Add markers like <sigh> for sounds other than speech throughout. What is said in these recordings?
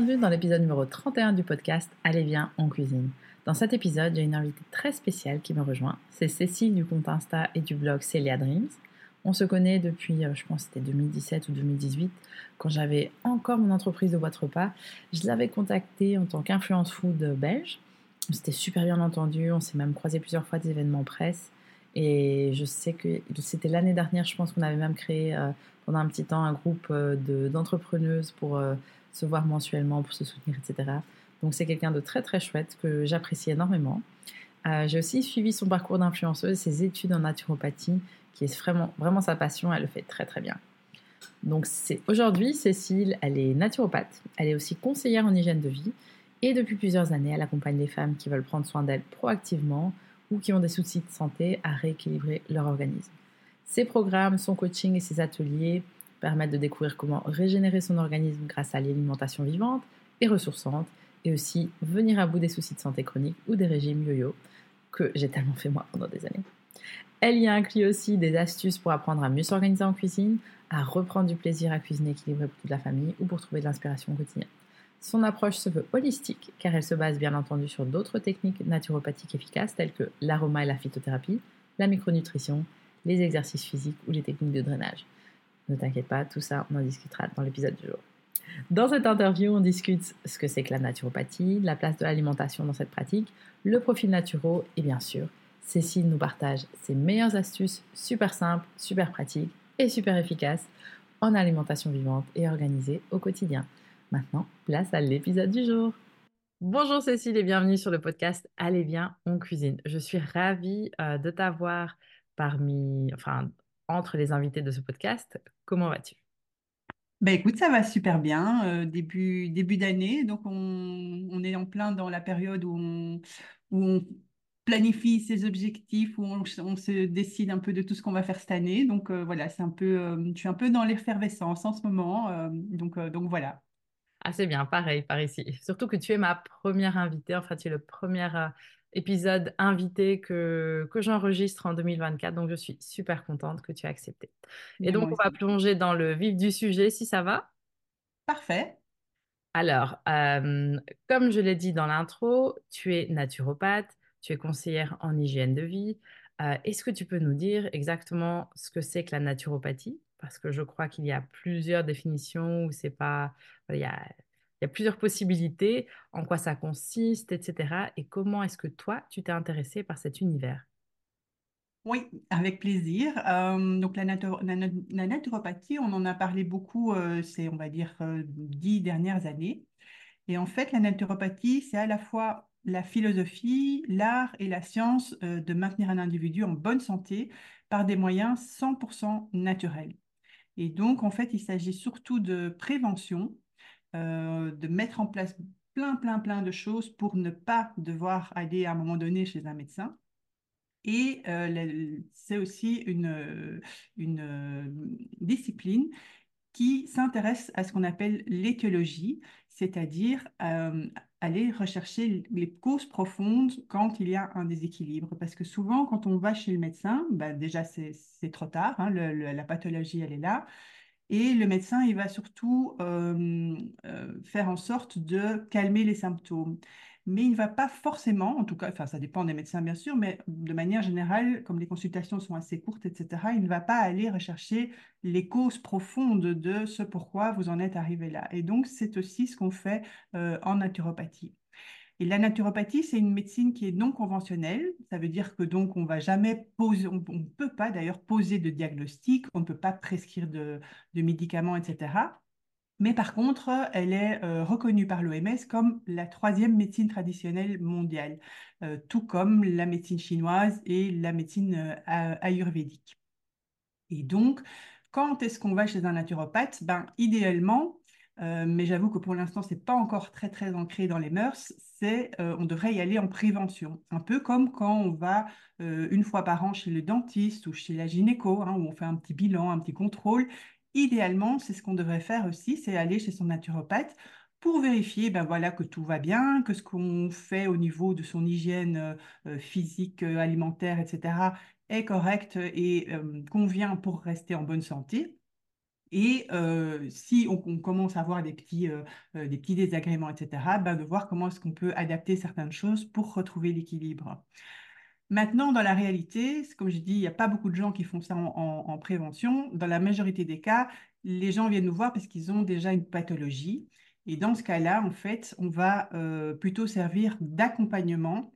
Bienvenue dans l'épisode numéro 31 du podcast Allez bien, en cuisine. Dans cet épisode, j'ai une invitée très spéciale qui me rejoint. C'est Cécile du compte Insta et du blog Celia Dreams. On se connaît depuis, euh, je pense, c'était 2017 ou 2018, quand j'avais encore mon entreprise de boîte repas. Je l'avais contactée en tant qu'influence food belge. On s'était super bien entendu, on s'est même croisé plusieurs fois des événements presse. Et je sais que c'était l'année dernière, je pense qu'on avait même créé euh, pendant un petit temps un groupe euh, d'entrepreneuses pour se voir mensuellement, pour se soutenir, etc. Donc c'est quelqu'un de très très chouette que j'apprécie énormément. J'ai aussi suivi son parcours d'influenceuse, ses études en naturopathie qui est vraiment, vraiment sa passion, elle le fait très très bien. Donc c'est aujourd'hui, Cécile, elle est naturopathe, elle est aussi conseillère en hygiène de vie et depuis plusieurs années, elle accompagne les femmes qui veulent prendre soin d'elles proactivement ou qui ont des soucis de santé à rééquilibrer leur organisme. Ses programmes, son coaching et ses ateliers permettent de découvrir comment régénérer son organisme grâce à l'alimentation vivante et ressourçante et aussi venir à bout des soucis de santé chroniques ou des régimes yo-yo que j'ai tellement fait moi pendant des années. Elle y inclut aussi des astuces pour apprendre à mieux s'organiser en cuisine, à reprendre du plaisir à cuisiner équilibré pour toute la famille ou pour trouver de l'inspiration au quotidien. Son approche se veut holistique car elle se base bien entendu sur d'autres techniques naturopathiques efficaces telles que l'aroma et la phytothérapie, la micronutrition, les exercices physiques ou les techniques de drainage. Ne t'inquiète pas, tout ça on en discutera dans l'épisode du jour. Dans cette interview, on discute ce que c'est que la naturopathie, la place de l'alimentation dans cette pratique, le profil naturel et bien sûr Cécile nous partage ses meilleures astuces super simples, super pratiques et super efficaces en alimentation vivante et organisée au quotidien. Maintenant, place à l'épisode du jour. Bonjour Cécile et bienvenue sur le podcast Allez bien, on cuisine. Je suis ravie euh, de t'avoir parmi, enfin, entre les invités de ce podcast. Comment vas-tu? Ben écoute, ça va super bien. Euh, début début d'année, donc on, on, est en plein dans la période où on, où on planifie ses objectifs, où on, se décide un peu de tout ce qu'on va faire cette année. Donc euh, voilà, c'est un peu, euh, je suis un peu dans l'effervescence en ce moment. Euh, donc, donc voilà. Ah, c'est bien, pareil, par ici. Surtout que tu es ma première invitée, enfin, tu es le premier épisode invité que, que j'enregistre en 2024. Donc, je suis super contente que tu aies accepté. Et donc, on va plonger dans le vif du sujet, si ça va? Parfait. Alors, comme je l'ai dit dans l'intro, tu es naturopathe, tu es conseillère en hygiène de vie. Euh, est-ce que tu peux nous dire exactement ce que c'est que la naturopathie? Parce que je crois qu'il y a plusieurs définitions où c'est pas. Il y, a, il y a plusieurs possibilités, en quoi ça consiste, etc. Et comment est-ce que toi, tu t'es intéressée par cet univers? Oui, avec plaisir. Euh, donc la, naturopathie, on en a parlé beaucoup euh, ces, on va dire, dix dernières années. Et en fait, la naturopathie, c'est à la fois la philosophie, l'art et la science euh, de maintenir un individu en bonne santé par des moyens 100% naturels. Et donc, en fait, il s'agit surtout de prévention, euh, de mettre en place plein, plein, plein de choses pour ne pas devoir aller à un moment donné chez un médecin. Et euh, c'est aussi une, une discipline qui s'intéresse à ce qu'on appelle l'éthologie, c'est-à-dire aller rechercher les causes profondes quand il y a un déséquilibre. Parce que souvent, quand on va chez le médecin, bah, déjà c'est trop tard, hein, la pathologie elle est là. Et le médecin, il va surtout faire en sorte de calmer les symptômes mais il ne va pas forcément, en tout cas, enfin ça dépend des médecins bien sûr, mais de manière générale, comme les consultations sont assez courtes, etc., il ne va pas aller rechercher les causes profondes de ce pourquoi vous en êtes arrivé là. Et donc c'est aussi ce qu'on fait en naturopathie. Et la naturopathie, c'est une médecine qui est non conventionnelle. Ça veut dire que donc on va jamais poser, on ne peut pas d'ailleurs poser de diagnostic, on ne peut pas prescrire de, médicaments, etc. Mais par contre, elle est euh, reconnue par l'OMS comme la troisième médecine traditionnelle mondiale, euh, tout comme la médecine chinoise et la médecine euh, ayurvédique. Et donc, quand est-ce qu'on va chez un naturopathe? Ben, Idéalement, mais j'avoue que pour l'instant, ce n'est pas encore très, très ancré dans les mœurs, c'est on devrait y aller en prévention. Un peu comme quand on va une fois par an chez le dentiste ou chez la gynéco, hein, où on fait un petit bilan, un petit contrôle, idéalement, c'est ce qu'on devrait faire aussi, c'est aller chez son naturopathe pour vérifier ben voilà, que tout va bien, que ce qu'on fait au niveau de son hygiène euh, euh, physique, euh, alimentaire, etc., est correct et convient pour rester en bonne santé. Et si on, commence à avoir des petits, des petits désagréments, etc., ben de voir comment est-ce qu'on peut adapter certaines choses pour retrouver l'équilibre. Maintenant, dans la réalité, comme je dis, il n'y a pas beaucoup de gens qui font ça en, prévention. Dans la majorité des cas, les gens viennent nous voir parce qu'ils ont déjà une pathologie. Et dans ce cas-là, en fait, on va euh, plutôt servir d'accompagnement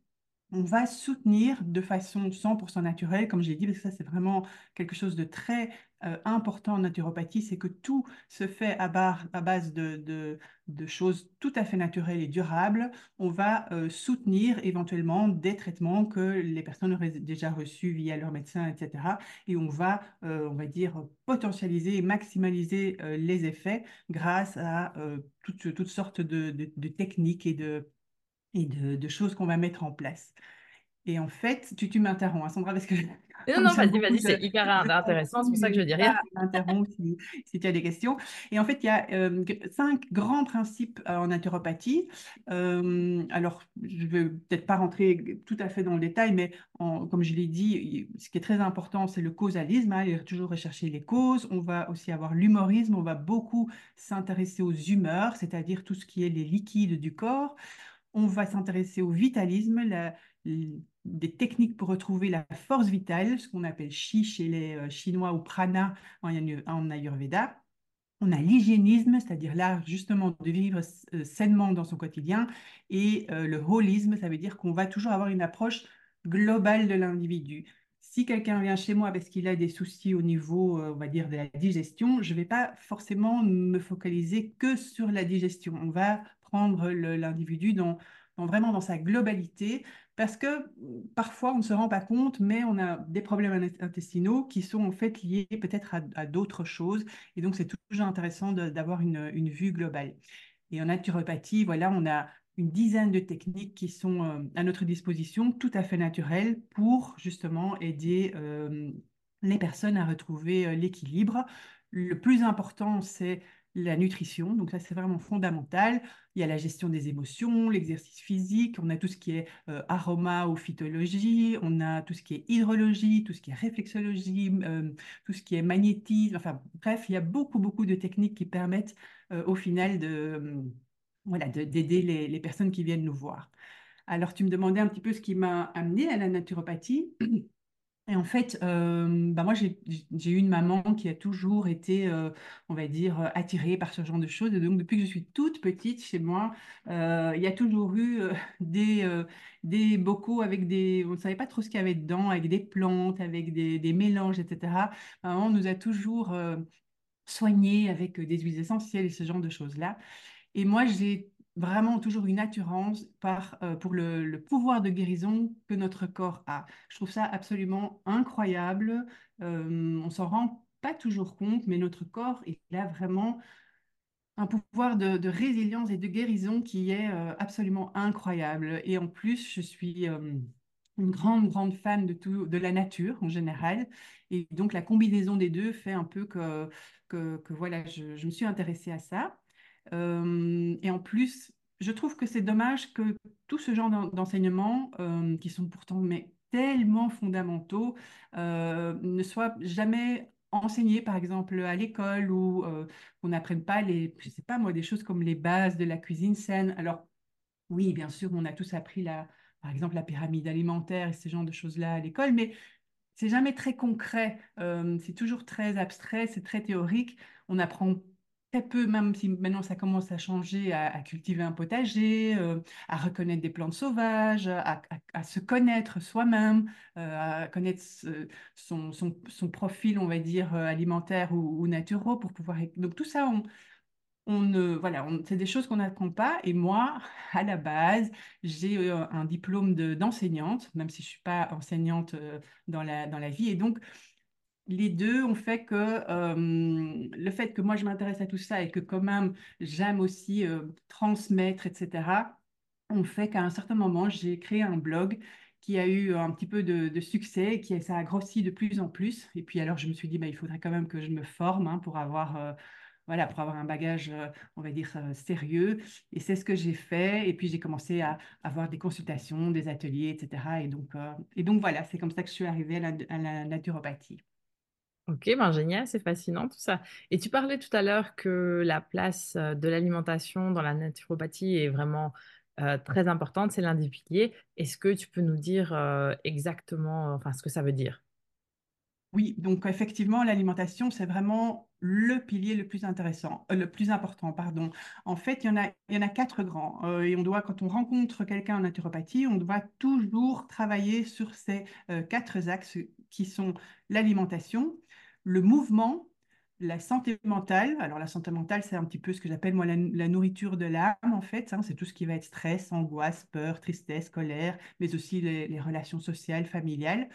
on va soutenir de façon 100% naturelle, comme je l'ai dit, parce que ça c'est vraiment quelque chose de très euh, important en naturopathie, c'est que tout se fait à, base de, choses tout à fait naturelles et durables. On va euh, soutenir éventuellement des traitements que les personnes auraient déjà reçus via leur médecin, etc. Et on va, euh, on va dire, potentialiser et maximaliser les effets grâce à toutes, toutes, sortes de techniques et de et de, choses qu'on va mettre en place. Et en fait, tu, tu m'interromps, hein, Sandra, parce que... Non, non, vas-y, vas-y, c'est hyper intéressant, c'est pour ça que je dis rien. M'interromps si, si, tu as des questions. Et en fait, il y a euh, cinq grands principes euh, en naturopathie. Euh, alors, je ne vais peut-être pas rentrer tout à fait dans le détail, mais comme je l'ai dit, ce qui est très important, c'est le causalisme. Hein, il toujours rechercher les causes. On va aussi avoir l'humorisme. On va beaucoup s'intéresser aux humeurs, c'est-à-dire tout ce qui est les liquides du corps. On va s'intéresser au vitalisme, des techniques pour retrouver la force vitale, ce qu'on appelle chi chez les euh, Chinois ou prana en, Ayurveda. On a l'hygiénisme, c'est-à-dire l'art justement de vivre euh, sainement dans son quotidien. Et euh, le holisme, ça veut dire qu'on va toujours avoir une approche globale de l'individu. Si quelqu'un vient chez moi parce qu'il a des soucis au niveau, on va dire, de la digestion, je ne vais pas forcément me focaliser que sur la digestion. On va prendre l'individu dans, vraiment dans sa globalité, parce que parfois on ne se rend pas compte, mais on a des problèmes intestinaux qui sont en fait liés peut-être à, d'autres choses, et donc c'est toujours intéressant d'avoir une, une, vue globale. Et en naturopathie, voilà, on a une dizaine de techniques qui sont euh, à notre disposition, tout à fait naturelles, pour justement aider euh, les personnes à retrouver euh, l'équilibre. Le plus important, c'est la nutrition, donc ça c'est vraiment fondamental. Il y a la gestion des émotions, l'exercice physique, on a tout ce qui est euh, aroma ou phytologie, on a tout ce qui est hydrologie, tout ce qui est réflexologie, euh, tout ce qui est magnétisme, enfin bref, il y a beaucoup beaucoup de techniques qui permettent euh, au final de voilà d'aider les personnes qui viennent nous voir. Alors tu me demandais un petit peu ce qui m'a amené à la naturopathie. Et en fait, euh, bah moi, j'ai eu une maman qui a toujours été, euh, on va dire, euh, attirée par ce genre de choses. Et donc, depuis que je suis toute petite chez moi, il y a toujours eu <laughs> des, des bocaux avec des... On ne savait pas trop ce qu'il y avait dedans, avec des plantes, avec des, des mélanges, etc. maman nous a toujours soignés avec des huiles essentielles et ce genre de choses-là. Et moi, j'ai vraiment toujours une assurance par, euh, pour le, pouvoir de guérison que notre corps a. Je trouve ça absolument incroyable. Euh, on s'en rend pas toujours compte, mais notre corps, a vraiment un pouvoir de, résilience et de guérison qui est euh, absolument incroyable. Et en plus, je suis une grande, grande fan de, la nature en général. Et donc, la combinaison des deux fait un peu que, voilà, je me suis intéressée à ça. Euh, et en plus, je trouve que c'est dommage que tout ce genre d'enseignements, euh, qui sont pourtant mais tellement fondamentaux, euh, ne soient jamais enseignés, par exemple, à l'école ou qu'on n'apprenne pas les, je sais pas moi, des choses comme les bases de la cuisine saine. Alors, oui, bien sûr, on a tous appris la, par exemple, la pyramide alimentaire et ce genre de choses-là à l'école, mais c'est jamais très concret. c'est toujours très abstrait, c'est très théorique. On apprend très peu, même si maintenant ça commence à changer, à, cultiver un potager, euh, à reconnaître des plantes sauvages, à, à- se connaître soi-même, euh, à connaître son, son- son profil, on va dire, euh, alimentaire ou, naturel pour pouvoir... Donc tout ça, on, on ne, voilà, c'est des choses qu'on n'apprend pas. Et moi, <laughs> à la base, j'ai euh, un diplôme de- d'enseignante, même si je ne suis pas enseignante euh, dans la, dans la vie. Et donc, les deux ont fait que le fait que moi je m'intéresse à tout ça et que quand même j'aime aussi transmettre, etc., ont fait qu'à un certain moment, j'ai créé un blog qui a eu un petit peu de, succès et qui ça a grossi de plus en plus. Et puis alors je me suis dit, bah, il faudrait quand même que je me forme hein, pour avoir... Voilà, pour avoir un bagage, on va dire, sérieux. Et c'est ce que j'ai fait. Et puis, j'ai commencé à avoir des consultations, des ateliers, etc. Et donc, et donc voilà, c'est comme ça que je suis arrivée à la naturopathie. Ok, ben génial, c'est fascinant tout ça. Et tu parlais tout à l'heure que la place de l'alimentation dans la naturopathie est vraiment très importante, c'est l'un des piliers. Est-ce que tu peux nous dire exactement, enfin, ce que ça veut dire? Oui, donc effectivement, l'alimentation, c'est vraiment le pilier le plus intéressant, le plus important, pardon. En fait, il y en a, il y en a quatre grands. et on doit, quand on rencontre quelqu'un en naturopathie, on doit toujours travailler sur ces quatre axes qui sont l'alimentation, le mouvement, la santé mentale. Alors, la santé mentale, c'est un petit peu ce que j'appelle moi la, nourriture de l'âme, en fait. hein. c'est tout ce qui va être stress, angoisse, peur, tristesse, colère, mais aussi les relations sociales, familiales.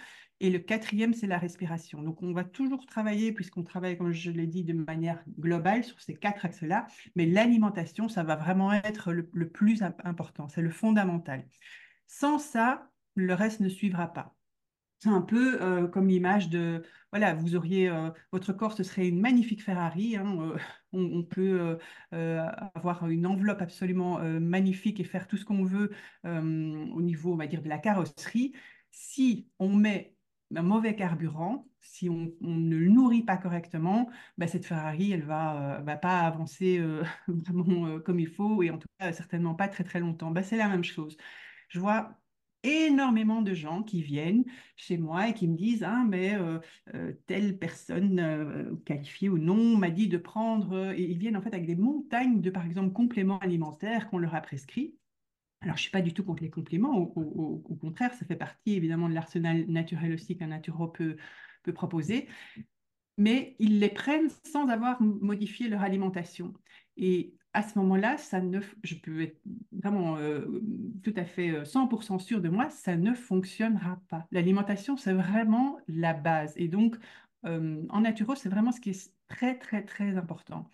Et le quatrième, c'est la respiration. Donc, on va toujours travailler, puisqu'on travaille, comme je l'ai dit, de manière globale sur ces quatre axes-là. Mais l'alimentation, ça va vraiment être le, plus imp- important. C'est le fondamental. Sans ça, le reste ne suivra pas. C'est un peu euh, comme l'image de, voilà, vous auriez, euh, votre corps, ce serait une magnifique Ferrari. hein, euh, on, peut avoir une enveloppe absolument magnifique et faire tout ce qu'on veut au niveau, on va dire, de la carrosserie. Si on met un mauvais carburant, si on, ne le nourrit pas correctement, bah, cette Ferrari, elle va, va pas avancer <laughs> comme il faut et en tout cas certainement pas très très longtemps. Bah, c'est la même chose. Je vois énormément de gens qui viennent chez moi et qui me disent ah mais euh, euh, telle personne euh, qualifiée ou non m'a dit de prendre et ils viennent en fait avec des montagnes de par exemple compléments alimentaires qu'on leur a prescrits. Alors, je ne suis pas du tout contre les compléments, au contraire, ça fait partie évidemment de l'arsenal naturel aussi qu'un naturo peut, peut proposer mais ils les prennent sans avoir modifié leur alimentation. Et à ce moment-là, ça ne, je peux être vraiment euh, tout à fait euh, 100% sûre de moi, ça ne fonctionnera pas. L'alimentation, c'est vraiment la base. Et donc, euh, en naturo, c'est vraiment ce qui est très, très, très important.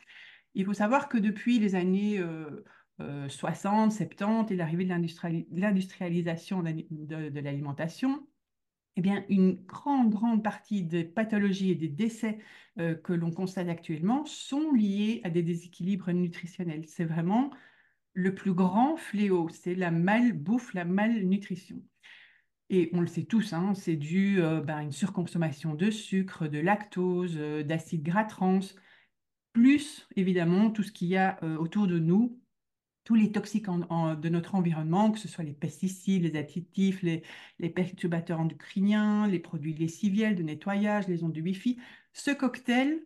Il faut savoir que depuis les années euh, euh, 60, 70 et l'arrivée de l'industriali- l'industrialisation de l'alimentation, eh bien, une grande, grande partie des pathologies et des décès euh, que l'on constate actuellement sont liés à des déséquilibres nutritionnels. C'est vraiment le plus grand fléau, c'est la malbouffe, la malnutrition. Et on le sait tous, hein, c'est dû euh, ben, à une surconsommation de sucre, de lactose, euh, d'acides gras trans, plus évidemment tout ce qu'il y a autour de nous tous les toxiques de notre environnement, que ce soit les pesticides, les additifs, les, les perturbateurs endocriniens, les produits lessiviels de nettoyage, les ondes de Wi-Fi, ce cocktail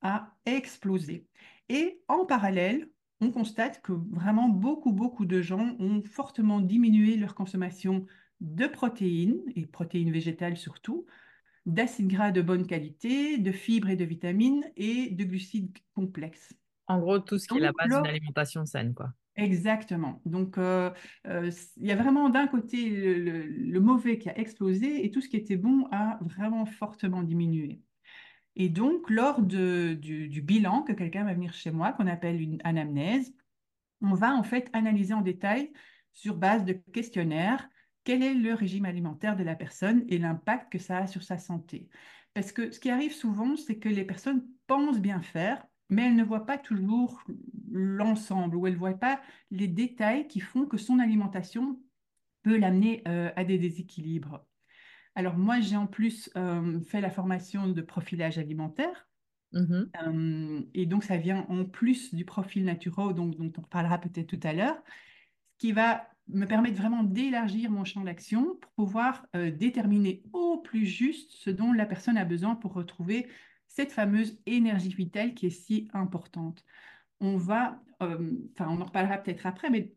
a explosé. Et en parallèle, on constate que vraiment beaucoup, beaucoup de gens ont fortement diminué leur consommation de protéines, et protéines végétales surtout, d'acides gras de bonne qualité, de fibres et de vitamines et de glucides complexes. En gros, tout ce qui est la base d'une alimentation saine, quoi. Exactement. Donc, euh, euh, il y a vraiment d'un côté le, le- le mauvais qui a explosé et tout ce qui était bon a vraiment fortement diminué. Et donc, lors de- du, du bilan que quelqu'un va venir chez moi, qu'on appelle une anamnèse, on va en fait analyser en détail sur base de questionnaires quel est le régime alimentaire de la personne et l'impact que ça a sur sa santé. Parce que ce qui arrive souvent, c'est que les personnes pensent bien faire, mais elles ne voient pas toujours l'ensemble ou elles ne voient pas les détails qui font que son alimentation peut l'amener euh, à des déséquilibres. Alors moi, j'ai en plus euh, fait la formation de profilage alimentaire. Mhm. Euh, et donc, ça vient en plus du profil naturel, donc, dont on parlera peut-être tout à l'heure, ce qui va me permettre vraiment d'élargir mon champ d'action pour pouvoir déterminer au plus juste ce dont la personne a besoin pour retrouver cette fameuse énergie vitale qui est si importante. On va, euh, enfin, on en reparlera peut-être après, mais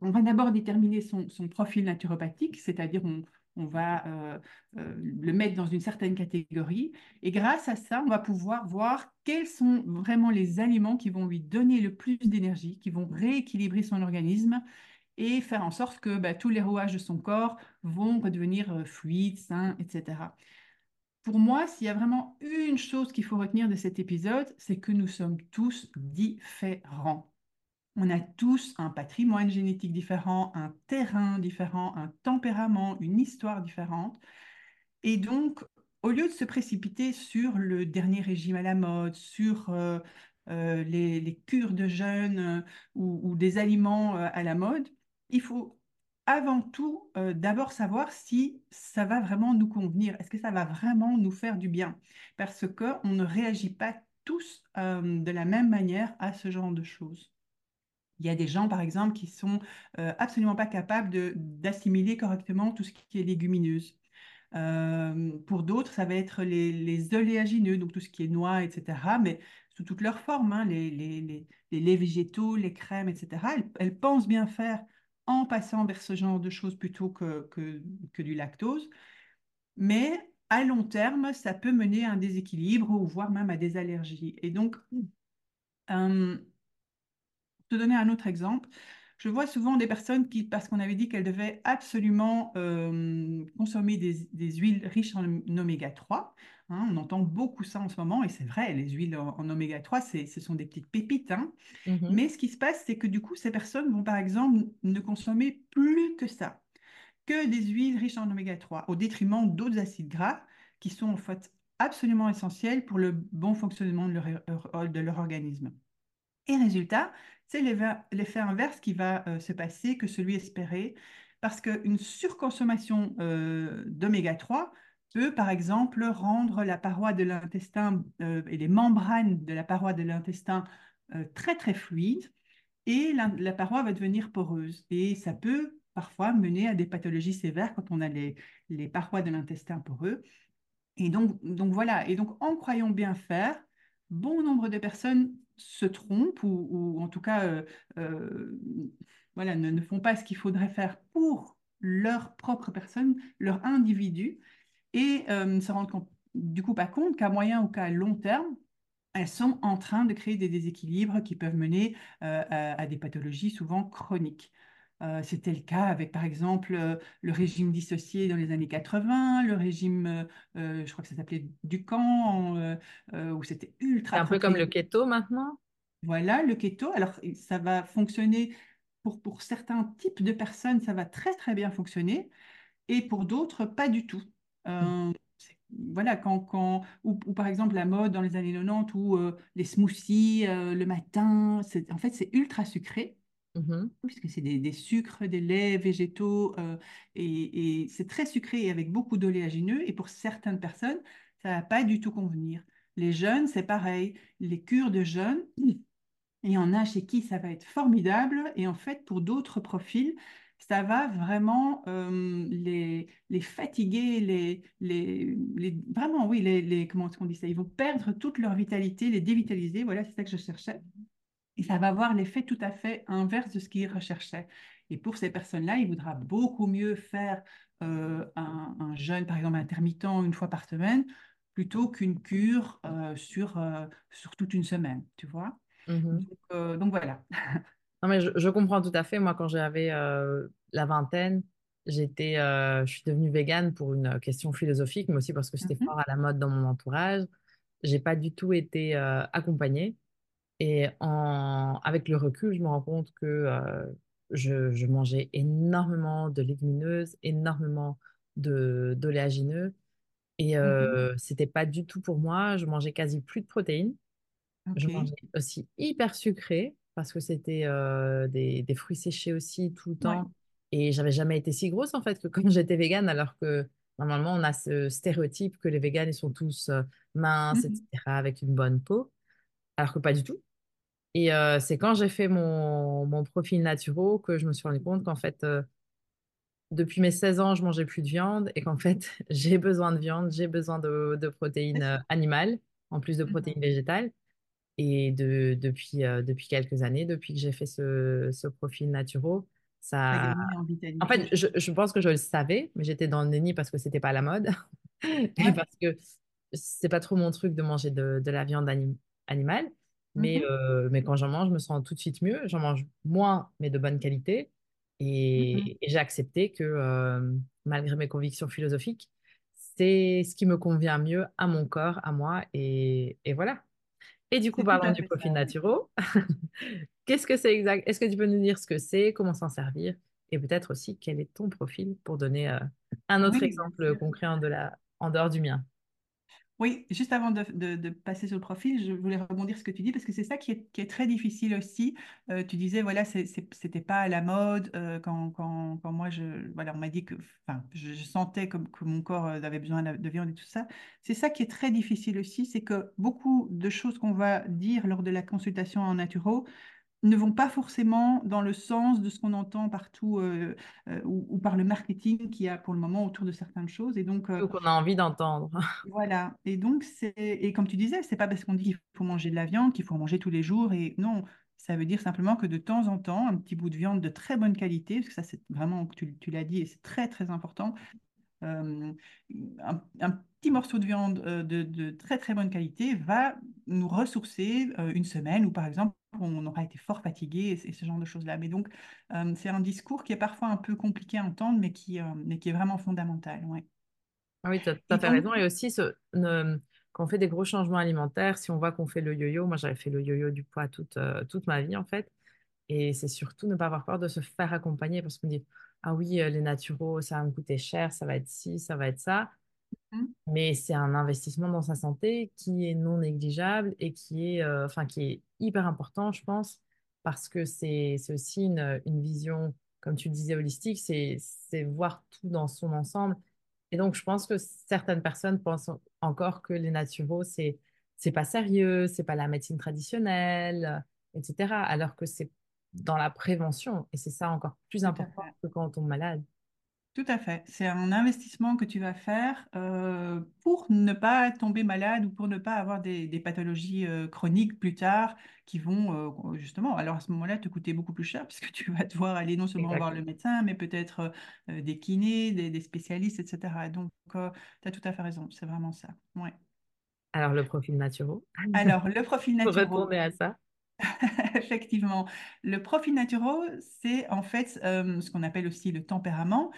on va d'abord déterminer son, profil naturopathique, c'est-à-dire on, va euh, euh, le mettre dans une certaine catégorie. Et grâce à ça, on va pouvoir voir quels sont vraiment les aliments qui vont lui donner le plus d'énergie, qui vont rééquilibrer son organisme et faire en sorte que bah, tous les rouages de son corps vont redevenir fluides, sains, etc. Pour moi, s'il y a vraiment une chose qu'il faut retenir de cet épisode, c'est que nous sommes tous différents. On a tous un patrimoine génétique différent, un terrain différent, un tempérament, une histoire différente. Et donc, au lieu de se précipiter sur le dernier régime à la mode, sur euh, euh, les, cures de jeûne euh, ou, des aliments à la mode, il faut avant tout d'abord savoir si ça va vraiment nous convenir. Est-ce que ça va vraiment nous faire du bien? Parce qu'on ne réagit pas tous de la même manière à ce genre de choses. Il y a des gens, par exemple, qui sont euh, absolument pas capables d'assimiler correctement tout ce qui est légumineuse. Euh, pour d'autres, ça va être les, oléagineux, donc tout ce qui est noix, etc., mais sous toutes leurs formes, hein, les, les, laits végétaux, les crèmes, etc. Elles, pensent bien faire en passant vers ce genre de choses plutôt que, que, du lactose. Mais à long terme, ça peut mener à un déséquilibre ou voire même à des allergies. Et donc, euh, te donner un autre exemple. Je vois souvent des personnes qui, parce qu'on avait dit qu'elles devaient absolument euh, consommer des, huiles riches en, oméga 3, hein, on entend beaucoup ça en ce moment, et c'est vrai, les huiles en, oméga 3, ce sont des petites pépites. Hein. Mm-hmm. Mais ce qui se passe, c'est que du coup, ces personnes vont par exemple ne consommer plus que ça, que des huiles riches en oméga 3, au détriment d'autres acides gras qui sont en fait absolument essentiels pour le bon fonctionnement de leur, de leur organisme. Et résultat, c'est l'effet inverse qui va euh, se passer que celui espéré, parce qu'une surconsommation euh, d'oméga 3 peut, par exemple, rendre la paroi de l'intestin euh, et les membranes de la paroi de l'intestin très, très fluides, et la, paroi va devenir poreuse. Et ça peut parfois mener à des pathologies sévères quand on a les, les parois de l'intestin poreux. Et donc, donc voilà, et donc en croyant bien faire, bon nombre de personnes se trompent ou, en tout cas euh, euh, voilà, ne, font pas ce qu'il faudrait faire pour leur propre personne, leur individu, et euh, ne se rendent du coup pas compte qu'à moyen ou qu'à long terme, elles sont en train de créer des déséquilibres qui peuvent mener à, des pathologies souvent chroniques. Euh, c'était le cas avec, par exemple, euh, le régime dissocié dans les années 80, le régime, euh, je crois que ça s'appelait Ducan, où c'était ultra. Un peu comme le keto maintenant? Voilà, le keto. Alors, ça va fonctionner pour, pour certains types de personnes, ça va très, très bien fonctionner, et pour d'autres, pas du tout. Mmh. Voilà, quand, quand ou, par exemple la mode dans les années 90 ou les smoothies le matin, en fait, c'est ultra sucré. Mmh puisque c'est des, sucres, des laits végétaux, euh, et, c'est très sucré et avec beaucoup d'oléagineux, et pour certaines personnes, ça ne va pas du tout convenir. Les jeunes, c'est pareil, les cures de jeûne, il y en a chez qui ça va être formidable, et en fait, pour d'autres profils, ça va vraiment euh, les, les, fatiguer, les, les, vraiment, oui, les, comment est-ce qu'on dit ça? Ils vont perdre toute leur vitalité, les dévitaliser, voilà, c'est ça que je cherchais. Et ça va avoir l'effet tout à fait inverse de ce qu'il recherchait. Et pour ces personnes-là, il voudra beaucoup mieux faire euh, un, jeûne, par exemple, intermittent une fois par semaine, plutôt qu'une cure euh, sur, euh, sur toute une semaine, tu vois? Mmh donc, voilà. <laughs> non, mais je, comprends tout à fait. Moi, quand j'avais la vingtaine, j'étais, je suis devenue végane pour une question philosophique, mais aussi parce que c'était mmh fort à la mode dans mon entourage. J'ai pas du tout été accompagnée. Et en, avec le recul, je me rends compte que euh, je, mangeais énormément de légumineuses, énormément de d'oléagineux. Et euh, mmh c'était pas du tout pour moi. Je mangeais quasi plus de protéines. Je mangeais aussi hyper sucré parce que c'était euh, des, des, fruits séchés aussi tout le temps. Et j'avais jamais été si grosse en fait que quand <laughs> j'étais végane, alors que normalement on a ce stéréotype que les véganes ils sont tous minces, etc., mmh avec une bonne peau. Alors que pas du tout. Et euh, c'est quand j'ai fait mon, mon profil naturo que je me suis rendu compte qu'en fait, euh, depuis mes 16 ans, je mangeais plus de viande et qu'en <laughs> fait, j'ai besoin de viande, j'ai besoin de, de protéines euh, animales. en plus de Mhm. protéines végétales. Et de, depuis, euh, depuis quelques années, depuis que j'ai fait ce, ce profil naturo, T'as ça... en fait, je, je pense que je le savais, mais j'étais dans le déni parce que c'était pas la mode <laughs> et Ouais. parce que c'est pas trop mon truc de manger de, de la viande anim- animale. Mais, Mhm. euh, mais quand j'en mange, je me sens tout de suite mieux. J'en mange moins, mais de bonne qualité. Mhm. Et, et j'ai accepté que, euh, malgré mes convictions philosophiques, c'est ce qui me convient mieux à mon corps, à moi. Et, et voilà. Et du coup, parlons à du profil naturo. <laughs> Qu'est-ce que c'est exact? Est-ce que tu peux nous dire ce que c'est, comment s'en servir et peut-être aussi quel est ton profil pour donner euh, un autre Oui, exemple concret en, de la... en dehors du mien? Oui, juste avant de, de- passer sur le profil, je voulais rebondir sur ce que tu dis parce que c'est ça qui est, qui est très difficile aussi. Euh, tu disais, voilà, c'était pas à la mode euh, quand, quand, quand moi, je, voilà, on m'a dit que, je, sentais comme, que mon corps euh, avait besoin de viande et tout ça. C'est ça qui est très difficile aussi, c'est que beaucoup de choses qu'on va dire lors de la consultation en naturo ne vont pas forcément dans le sens de ce qu'on entend partout euh, euh, ou, ou par le marketing qu'il y a pour le moment autour de certaines choses. Et donc, euh, Ou qu'on a envie d'entendre. <laughs> voilà. Et donc, c'est, et comme tu disais, c'est pas parce qu'on dit qu'il faut manger de la viande qu'il faut en manger tous les jours. Et non, ça veut dire simplement que de temps en temps, un petit bout de viande de très bonne qualité, parce que ça, c'est vraiment, tu, tu l'as dit, et c'est très, très important, euh, un, un petit morceau de viande euh, de, de très, très bonne qualité va nous ressourcer euh, une semaine où, par exemple, on aura été fort fatigué et, ce genre de choses-là. Mais donc, euh, c'est un discours qui est parfois un peu compliqué à entendre, mais qui, euh, mais qui est vraiment fondamental. Ouais. Ah oui, tu as, raison. Et aussi, ce, ne- quand on fait des gros changements alimentaires, si on voit qu'on fait le yo-yo, moi j'avais fait le yo-yo du poids toute, euh, toute ma vie en fait. Et c'est surtout ne pas avoir peur de se faire accompagner parce qu'on dit, ah oui, les naturaux, ça va me coûter cher, ça va être ci, ça va être ça. Hmm, Mais c'est un investissement dans sa santé qui est non négligeable et qui est, euh, enfin, qui est hyper important, je pense, parce que c'est aussi une, une vision, comme tu le disais, holistique, c'est voir tout dans son ensemble. Et donc, je pense que certaines personnes pensent encore que les naturaux, c'est c'est pas sérieux, c'est pas la médecine traditionnelle, etc. Alors que c'est dans la prévention et c'est ça encore plus important que quand on tombe malade. Tout à fait. C'est un investissement que tu vas faire euh, pour ne pas tomber malade ou pour ne pas avoir des, des pathologies euh, chroniques plus tard qui vont euh, justement, alors à ce moment-là, te coûter beaucoup plus cher <laughs> puisque tu vas devoir aller non seulement voir le médecin, mais peut-être des kinés, des, des spécialistes, etc. Donc, tu as tout à fait raison. C'est vraiment ça. Ouais. Alors, le profil naturel, Alors, le <laughs> profil pour naturo. retourner à ça. <laughs> Effectivement, le profil naturo, c'est en fait euh, ce qu'on appelle aussi le tempérament.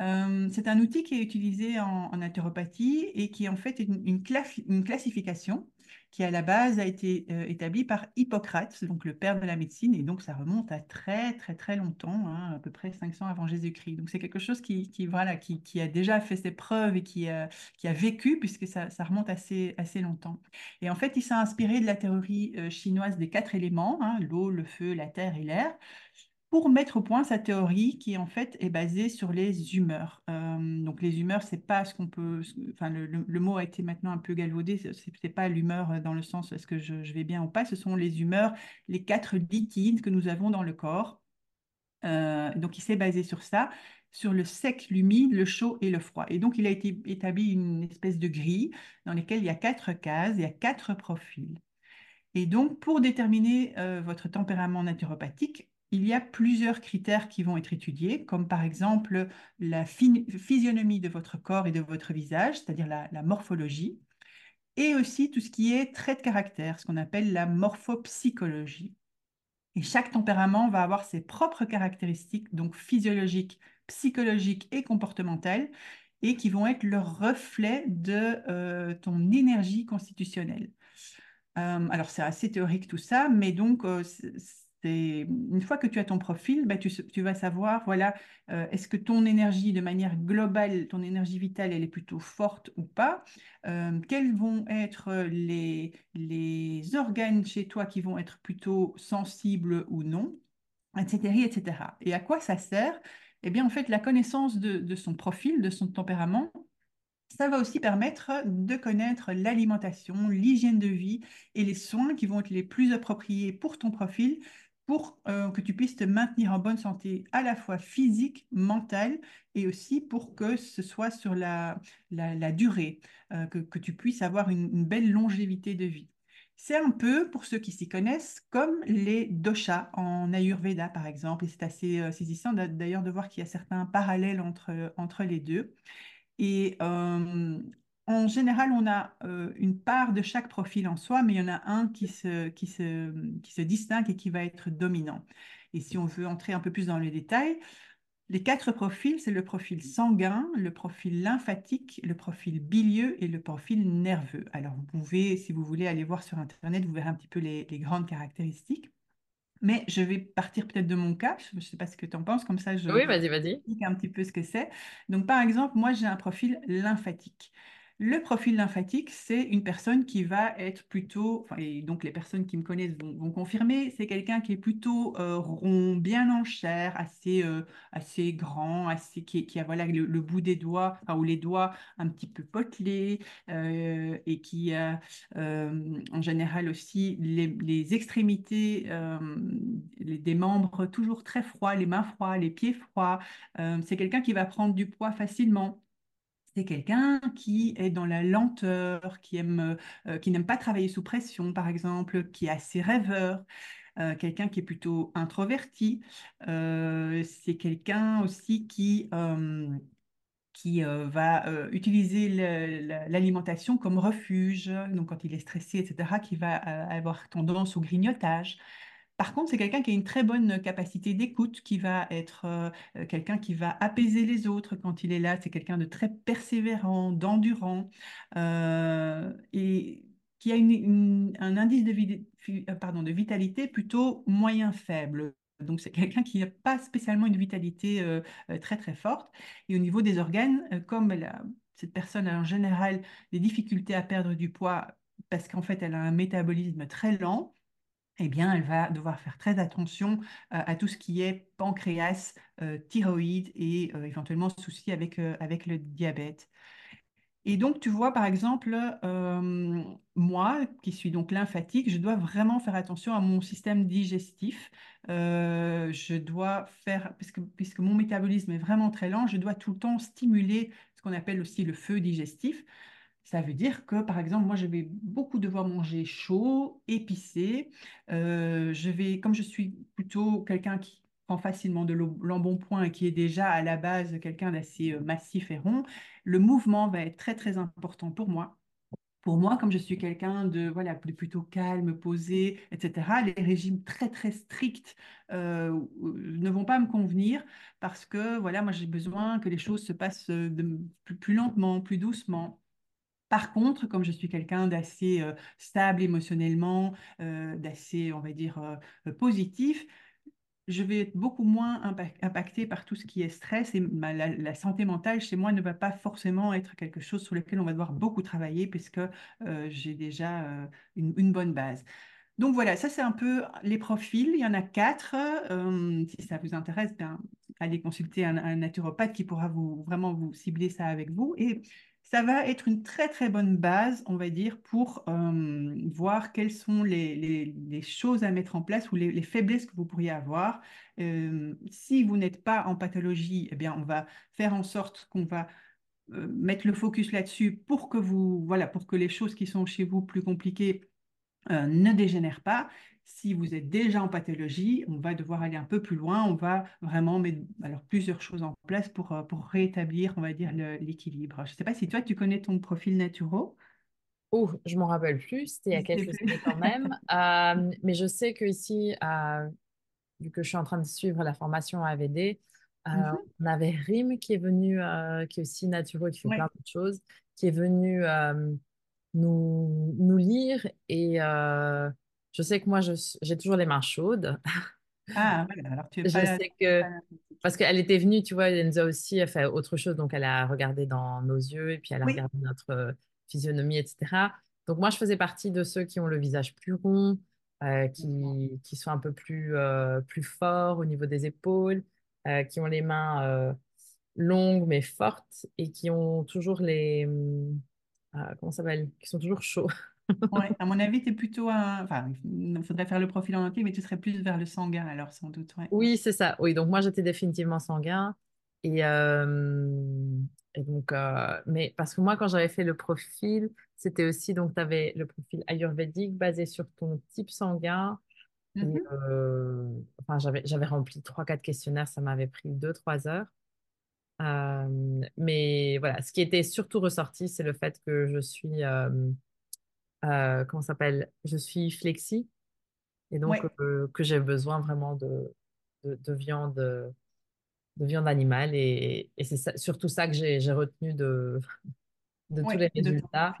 Euh, c'est un outil qui est utilisé en, en naturopathie et qui en fait est une claf- une classification qui à la base a été euh, établie par Hippocrate, donc le père de la médecine, et donc ça remonte à très très très longtemps, hein, à peu près 500 avant Jésus-Christ. Donc c'est quelque chose qui, voilà, qui, a déjà fait ses preuves et qui a, qui a vécu puisque ça, ça remonte assez, assez longtemps. Et en fait, il s'est inspiré de la théorie euh, chinoise des quatre éléments, hein, l'eau, le feu, la terre et l'air pour mettre au point sa théorie qui en fait est basée sur les humeurs. Euh, donc les humeurs, c'est pas ce qu'on peut, enfin le, le- mot a été maintenant un peu galvaudé, c'est pas l'humeur euh, dans le sens est-ce que je, vais bien ou pas, ce sont les humeurs, les quatre liquides que nous avons dans le corps. Euh, donc il s'est basé sur ça, sur le sec, l'humide, le chaud et le froid. Et donc il a été établi une espèce de grille dans laquelle il y a quatre cases, il y a quatre profils. Et donc, pour déterminer votre tempérament naturopathique, il y a plusieurs critères qui vont être étudiés, comme par exemple la physionomie de votre corps et de votre visage, c'est-à-dire la, morphologie, et aussi tout ce qui est trait de caractère, ce qu'on appelle la morphopsychologie. Et chaque tempérament va avoir ses propres caractéristiques, donc physiologiques, psychologiques et comportementales, et qui vont être le reflet de euh, ton énergie constitutionnelle. Euh, alors, c'est assez théorique tout ça, mais donc, euh, une fois que tu as ton profil, bah, tu, vas savoir, voilà, euh, est-ce que ton énergie, de manière globale, ton énergie vitale, elle est plutôt forte ou pas? Euh, quels vont être les, les organes chez toi qui vont être plutôt sensibles ou non? Etc., etc. Et à quoi ça sert? Eh bien, en fait, la connaissance de son profil, de son tempérament, ça va aussi permettre de connaître l'alimentation, l'hygiène de vie et les soins qui vont être les plus appropriés pour ton profil pour euh, que tu puisses te maintenir en bonne santé à la fois physique, mentale et aussi pour que ce soit sur la, la, durée, euh, que, que, tu puisses avoir une, belle longévité de vie. C'est un peu, pour ceux qui s'y connaissent, comme les doshas en Ayurveda, par exemple. Et c'est assez euh, saisissant d'ailleurs de voir qu'il y a certains parallèles entre, entre les deux. Et en général, on a euh, une part de chaque profil en soi, mais il y en a un qui se, qui se, qui se distingue et qui va être dominant. Et si on veut entrer un peu plus dans le détail, les quatre profils, c'est le profil sanguin, le profil lymphatique, le profil bilieux et le profil nerveux. Alors, vous pouvez, si vous voulez, aller voir sur Internet, vous verrez un petit peu les, grandes caractéristiques. Mais je vais partir peut-être de mon cas. Je ne sais pas ce que tu en penses, comme ça je oui, vas-y. explique un petit peu ce que c'est. Donc, par exemple, moi, j'ai un profil lymphatique. Le profil lymphatique, c'est une personne qui va être plutôt, et donc les personnes qui me connaissent vont, confirmer, c'est quelqu'un qui est plutôt euh, rond, bien en chair, assez, euh, assez grand, assez, qui, a voilà, le, bout des doigts, ou les doigts un petit peu potelés, euh, et qui a en général aussi les, extrémités des membres toujours très froids, les mains froides, les pieds froids. c'est quelqu'un qui va prendre du poids facilement c'est quelqu'un qui est dans la lenteur, qui aime, euh, qui n'aime pas travailler sous pression, par exemple, qui est assez rêveur. Euh, quelqu'un qui est plutôt introverti. Euh, c'est quelqu'un aussi qui, qui va utiliser l'alimentation comme refuge, donc quand il est stressé, etc., qui va avoir tendance au grignotage. Par contre, c'est quelqu'un qui a une très bonne capacité d'écoute, qui va être euh, euh, quelqu'un qui va apaiser les autres quand il est là. C'est quelqu'un de très persévérant, d'endurant euh, et qui a un indice de vitalité plutôt moyen faible. Donc, c'est quelqu'un qui n'a pas spécialement une vitalité très très forte. Et au niveau des organes, comme cette personne a en général des difficultés à perdre du poids parce qu'en fait, elle a un métabolisme très lent, eh bien, elle va devoir faire très attention euh, à tout ce qui est pancréas, euh, thyroïde et euh, éventuellement soucis avec, avec le diabète. Et donc, tu vois, par exemple, moi, qui suis donc lymphatique, je dois vraiment faire attention à mon système digestif. je dois faire, puisque, puisque mon métabolisme est vraiment très lent, je dois tout le temps stimuler ce qu'on appelle aussi le feu digestif. Ça veut dire que, par exemple, moi, je vais beaucoup devoir manger chaud, épicé. Euh, je vais, comme je suis plutôt quelqu'un qui prend facilement de l'embonpoint et qui est déjà à la base quelqu'un d'assez euh, massif et rond, le mouvement va être très, très important pour moi. Pour moi, comme je suis quelqu'un de, voilà, plutôt calme, posé, etc., les régimes très, très stricts euh, ne vont pas me convenir parce que, voilà, moi, j'ai besoin que les choses se passent plus lentement, plus doucement. Par contre, comme je suis quelqu'un d'assez stable émotionnellement, d'assez, on va dire, positif, je vais être beaucoup moins impacté par tout ce qui est stress et la, santé mentale chez moi ne va pas forcément être quelque chose sur lequel on va devoir beaucoup travailler puisque j'ai déjà une, bonne base. Donc voilà, ça c'est un peu les profils. Il y en a quatre. si ça vous intéresse, bien, allez consulter un, un, naturopathe qui pourra vous vraiment vous cibler ça avec vous. Et ça va être une très très bonne base, on va dire, pour euh, voir quelles sont les, choses à mettre en place ou les, faiblesses que vous pourriez avoir. Euh, si vous n'êtes pas en pathologie, eh bien, on va faire en sorte qu'on va euh, mettre le focus là-dessus pour que vous, voilà, pour que les choses qui sont chez vous plus compliquées ne dégénèrent pas si vous êtes déjà en pathologie, on va devoir aller un peu plus loin. On va vraiment mettre alors, plusieurs choses en place pour, euh, pour rétablir, on va dire, l'équilibre. Je ne sais pas si toi, tu connais ton profil naturel. Oh, je m'en rappelle plus, c'était il y a <laughs> quelques années quand même. Euh, mais je sais qu'ici, euh, vu que je suis en train de suivre la formation AVD, mhm. on avait Rim qui est venu, qui est aussi naturel, qui fait plein de choses, qui est venu nous, nous lire et je sais que moi, j'ai toujours les mains chaudes. Ah, voilà, alors tu es Je sais que, parce qu'elle était venue, tu vois, Enzo aussi, elle fait autre chose, donc elle a regardé dans nos yeux et puis elle a regardé notre euh, physionomie, etc. Donc moi, je faisais partie de ceux qui ont le visage plus rond, euh, qui, qui, sont un peu plus, euh, plus forts au niveau des épaules, qui ont les mains longues mais fortes et qui ont toujours les, comment ça s'appelle, qui sont toujours chauds. Ouais, <laughs> à mon avis, tu es plutôt un. Enfin, il faudrait faire le profil en entier, mais tu serais plus vers le sanguin, alors, sans doute. Ouais. Oui, c'est ça. Oui, donc moi, j'étais définitivement sanguin. Et, euh, et donc, euh, mais parce que moi, quand j'avais fait le profil, c'était aussi, donc, tu avais le profil ayurvédique basé sur ton type sanguin. Et, euh, enfin, j'avais, rempli trois, quatre questionnaires, ça m'avait pris deux, trois heures. Mais voilà, ce qui était surtout ressorti, c'est le fait que je suis, euh, euh, comment ça s'appelle? Je suis flexi et donc Ouais, euh, que j'ai besoin vraiment de, de, de viande, de viande animale. Et, et c'est surtout ça que j'ai retenu de, <laughs> de tous les résultats.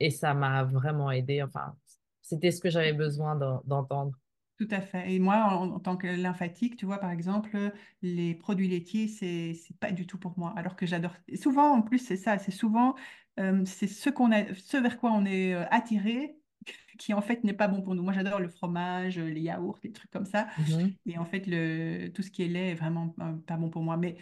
Et ça m'a vraiment aidé. Enfin, c'était ce que j'avais besoin d'en- d'entendre. Tout à fait. Et moi, en, en tant que lymphatique, tu vois, par exemple, les produits laitiers, c'est c'est pas du tout pour moi. Alors que j'adore. et Souvent, en plus, c'est ça. C'est souvent, euh, c'est ce qu'on a, ce vers quoi on est euh, attiré, <laughs> qui en fait n'est pas bon pour nous. Moi, j'adore le fromage, les yaourts, les trucs comme ça. Mhm. Et en fait, le, tout ce qui est lait est vraiment euh, pas bon pour moi. Mais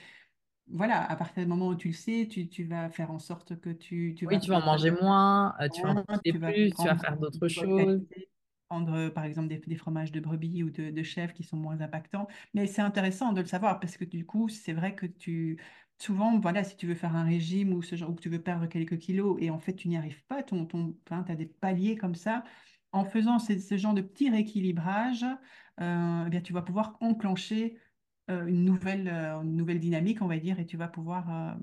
voilà, à partir du moment où tu le sais, tu, tu vas faire en sorte que tu, tu Oui, vas tu vas en manger moins, euh, tu vas en tu vas plus, tu vas prendre faire d'autres de bonne choses. qualité, prendre euh, par exemple des, fromages de brebis ou de, de chèvre qui sont moins impactants. Mais c'est intéressant de le savoir parce que du coup, c'est vrai que tu souvent, voilà, si tu veux faire un régime ou ce genre, ou que tu veux perdre quelques kilos et en fait tu n'y arrives pas, ton, ton, tu as des paliers comme ça. En faisant ce, genre de petit rééquilibrage, euh, eh bien, tu vas pouvoir enclencher euh, une nouvelle, une nouvelle dynamique, on va dire, et tu vas pouvoir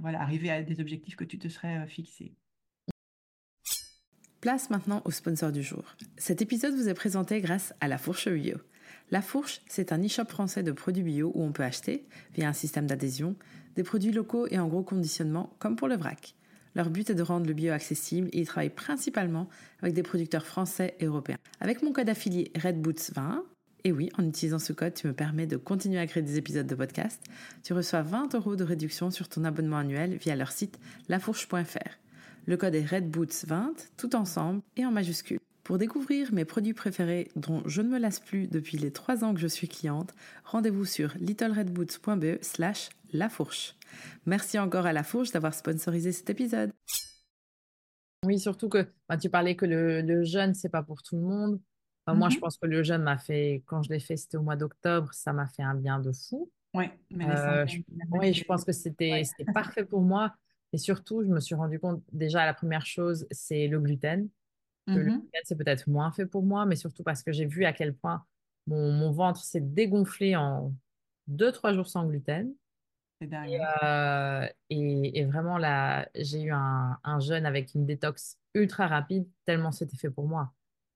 voilà, arriver à des objectifs que tu te serais fixés. Place maintenant au sponsor du jour. Cet épisode vous est présenté grâce à La Fourche Bio. La Fourche, c'est un e-shop français de produits bio où on peut acheter, via un système d'adhésion, des produits locaux et en gros conditionnement, comme pour le vrac. Leur but est de rendre le bio accessible et ils travaillent principalement avec des producteurs français et européens. Avec mon code affilié RedBoots20, et oui, en utilisant ce code, tu me permets de continuer à créer des épisodes de podcast, tu reçois 20 euros de réduction sur ton abonnement annuel via leur site lafourche.fr. Le code est RedBoots20, tout ensemble et en majuscule. Pour découvrir mes produits préférés dont je ne me lasse plus depuis les 3 ans que je suis cliente, rendez-vous sur littleredboots.be slash lafourche. Merci encore à La Fourche d'avoir sponsorisé cet épisode. Oui, surtout que tu parlais que le, le jeûne, c'est pas pour tout le monde. Enfin, moi, je Mhm. pense que le jeûne m'a fait, quand je l'ai fait, c'était au mois d'octobre, ça m'a fait un bien de fou. Ouais, mais Euh, je- oui, je pense que c'était Ouais. c'était parfait pour moi. Et surtout, je me suis rendu compte, déjà, la première chose, c'est le gluten. Que le Mhm. gluten, c'est peut-être moins fait pour moi, mais surtout parce que j'ai vu à quel point mon, mon ventre s'est dégonflé en deux, trois jours sans gluten. C'est dingue. Euh, et, et vraiment, là, j'ai eu un, un jeûne avec une détox ultra rapide, tellement c'était fait pour moi.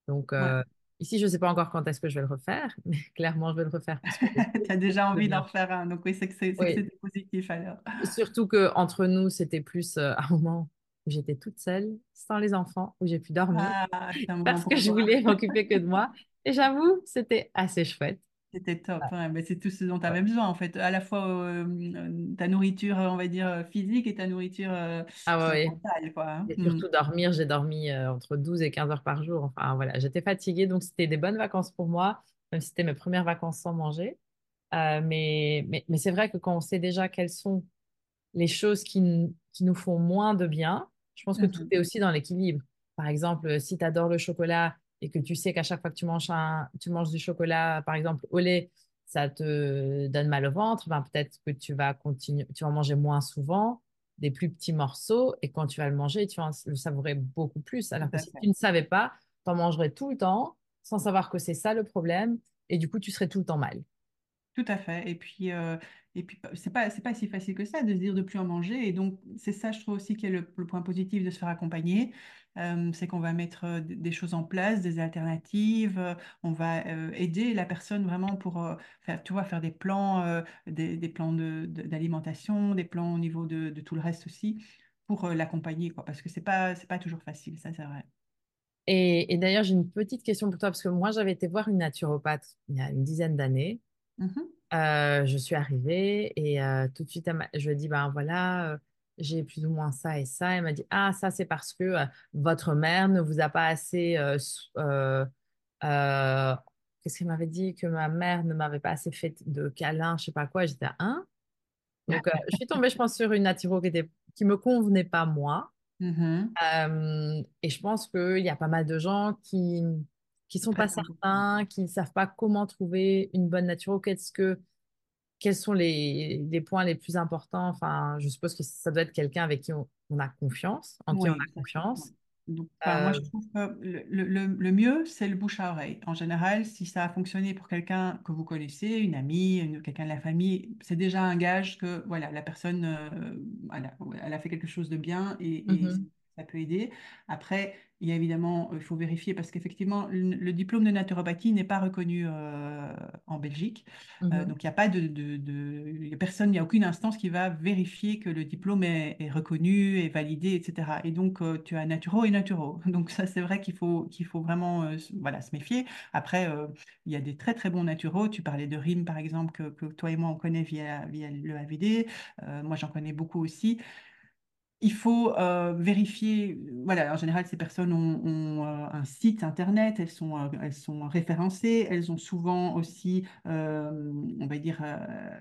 Donc, Ouais. euh, ici, je ne sais pas encore quand est-ce que je vais le refaire, <laughs> mais clairement, je vais le refaire Tu <laughs> as déjà envie d'en refaire un, donc oui, c'est que Oui, c'était positif alors. surtout que entre nous, c'était plus euh, un moment où j'étais toute seule, sans les enfants, où j'ai pu dormir Ah, parce que je voulais m'occuper que de <laughs> moi. Et j'avoue, c'était assez chouette. C'était top. Ouais. ouais, mais c'est tout ce dont tu avais Ouais. besoin en fait. À la fois euh, ta nourriture, on va dire, physique et ta nourriture euh, Ah mentale, quoi. hein. Et Mm. surtout dormir, j'ai dormi euh, entre 12 et 15 heures par jour. Enfin voilà, j'étais fatiguée, donc c'était des bonnes vacances pour moi, même si c'était mes premières vacances sans manger. Mais mais, mais c'est vrai que quand on sait déjà quelles sont les choses qui, qui nous font moins de bien, je pense que tout Mhm. est aussi dans l'équilibre. Par exemple, si tu adores le chocolat et que tu sais qu'à chaque fois que tu manges, un, tu manges du chocolat, par exemple au lait, ça te donne mal au ventre, ben peut-être que tu vas continuer, tu vas en manger moins souvent, des plus petits morceaux, et quand tu vas le manger, tu vas le savourer beaucoup plus. Alors que si tu ne savais pas, tu en mangerais tout le temps, sans savoir que c'est ça le problème, et du coup, tu serais tout le temps mal. Tout à fait. Et puis, euh, et puis c'est pas, c'est pas si facile que ça de se dire de plus en manger. Et donc, c'est ça, je trouve aussi, qui est le, le point positif de se faire accompagner. Euh, c'est qu'on va mettre euh, des choses en place, des alternatives. euh, on va euh, aider la personne vraiment pour faire, tu vois, faire des plans, des, des plans de, de- d'alimentation, des plans au niveau de, de tout le reste aussi, pour l'accompagner, quoi. Parce que c'est pas, c'est pas toujours facile, ça, c'est vrai. Et, et d'ailleurs, j'ai une petite question pour toi, parce que moi, j'avais été voir une naturopathe il y a une dizaine d'années. Euh, je suis arrivée et euh, tout de suite, je lui ai dit, ben voilà, euh, j'ai plus ou moins ça et ça. Elle m'a dit, ah, ça, c'est parce que euh, votre mère ne vous a pas assez... euh, euh, qu'est-ce qu'elle m'avait dit? Que ma mère ne m'avait pas assez fait de câlins, je sais pas quoi. J'étais, hein? Donc, je suis tombée, je pense, sur une naturo qui était, qui me convenait pas moi. Euh, et je pense qu'il y a pas mal de gens qui qui sont pas certains, qui ne savent pas comment trouver une bonne nature. Qu'est-ce que, quels sont les, les points les plus importants? Enfin, je suppose que ça doit être quelqu'un avec qui on, on a confiance, en qui on a confiance. Donc, enfin, moi, Euh, je trouve que le, le- le- le mieux, c'est le bouche à oreille. En général, si ça a fonctionné pour quelqu'un que vous connaissez, une amie, quelqu'un de la famille, c'est déjà un gage que voilà, la personne, euh, elle a, elle a fait quelque chose de bien et, et mhm, ça peut aider. Après, il y a évidemment, il faut vérifier parce qu'effectivement, le, le diplôme de naturopathie n'est pas reconnu euh, en Belgique. Euh, mhm, donc, il n'y a pas de, de, de- il y a personne, il n'y a aucune instance qui va vérifier que le diplôme est, est reconnu, est validé, etc. Et donc, euh, tu as naturo et naturo. <laughs> Donc, ça, c'est vrai qu'il faut, qu'il faut vraiment euh, se- voilà, se méfier. Après, euh, il y a des très, très bons naturaux. Tu parlais de RIM, par exemple, que, que toi et moi, on connaît via, via le AVD. Euh, moi, j'en connais beaucoup aussi. Il faut euh, vérifier, voilà, en général, ces personnes ont, euh, un site internet, elles sont, euh, elles sont référencées, elles ont souvent aussi, euh, on va dire, euh,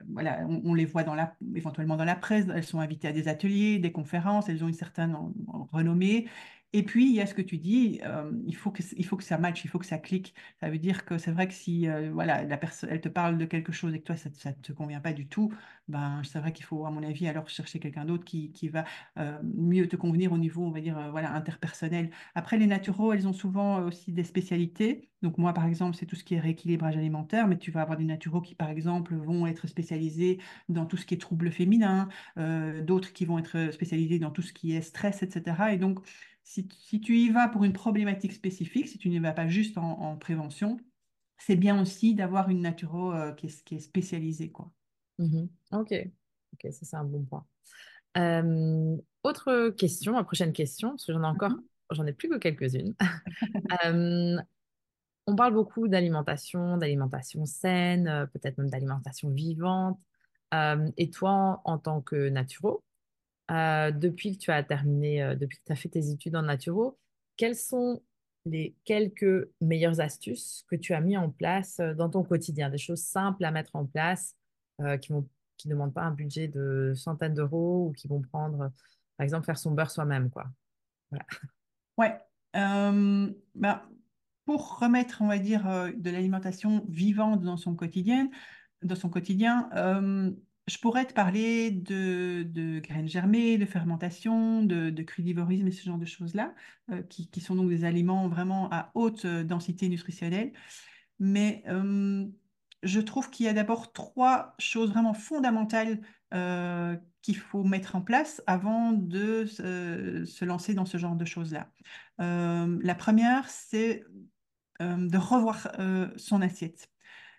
voilà, on, on les voit dans la, éventuellement dans la presse, elles sont invitées à des ateliers, des conférences, elles ont une certaine en- en renommée. Et puis, il y a ce que tu dis, euh, il faut que, ça matche, il faut que ça clique. Ça veut dire que c'est vrai que si euh, voilà, la personne, elle te parle de quelque chose et que toi, ça ne te convient pas du tout, ben, c'est vrai qu'il faut, à mon avis, alors chercher quelqu'un d'autre qui, qui va euh, mieux te convenir au niveau, on va dire, voilà, interpersonnel. Après, les naturaux, elles ont souvent aussi des spécialités. Donc moi, par exemple, c'est tout ce qui est rééquilibrage alimentaire, mais tu vas avoir des naturaux qui, par exemple, vont être spécialisés dans tout ce qui est troubles féminins, d'autres qui vont être spécialisés dans tout ce qui est stress, etc. Et donc, si, si tu y vas pour une problématique spécifique, si tu n'y vas pas juste en, en prévention, c'est bien aussi d'avoir une naturo euh, qui est, qui est spécialisée, quoi. mhm. Ok, ok, ça c'est un bon point. Euh, autre question, ma prochaine question, parce que j'en ai encore, Mhm. j'en ai plus que quelques-unes. <laughs> Euh, on parle beaucoup d'alimentation, d'alimentation saine, peut-être même d'alimentation vivante. Et toi, en, en tant que naturo, euh, depuis que tu as terminé, euh, depuis que tu as fait tes études en naturo, quelles sont les quelques meilleures astuces que tu as mis en place euh, dans ton quotidien, des choses simples à mettre en place euh, qui ne demandent pas un budget de centaines d'euros ou qui vont prendre, par exemple, faire son beurre soi-même, quoi. <laughs> Ouais. Bah, pour remettre, on va dire, de l'alimentation vivante dans son quotidien, dans son quotidien, je pourrais te parler de, graines germées, de fermentation, de, de crudivorisme et ce genre de choses-là, euh, qui, sont donc des aliments vraiment à haute euh, densité nutritionnelle. Mais je trouve qu'il y a d'abord trois choses vraiment fondamentales euh, qu'il faut mettre en place avant de se, lancer dans ce genre de choses-là. La première, c'est de revoir son assiette.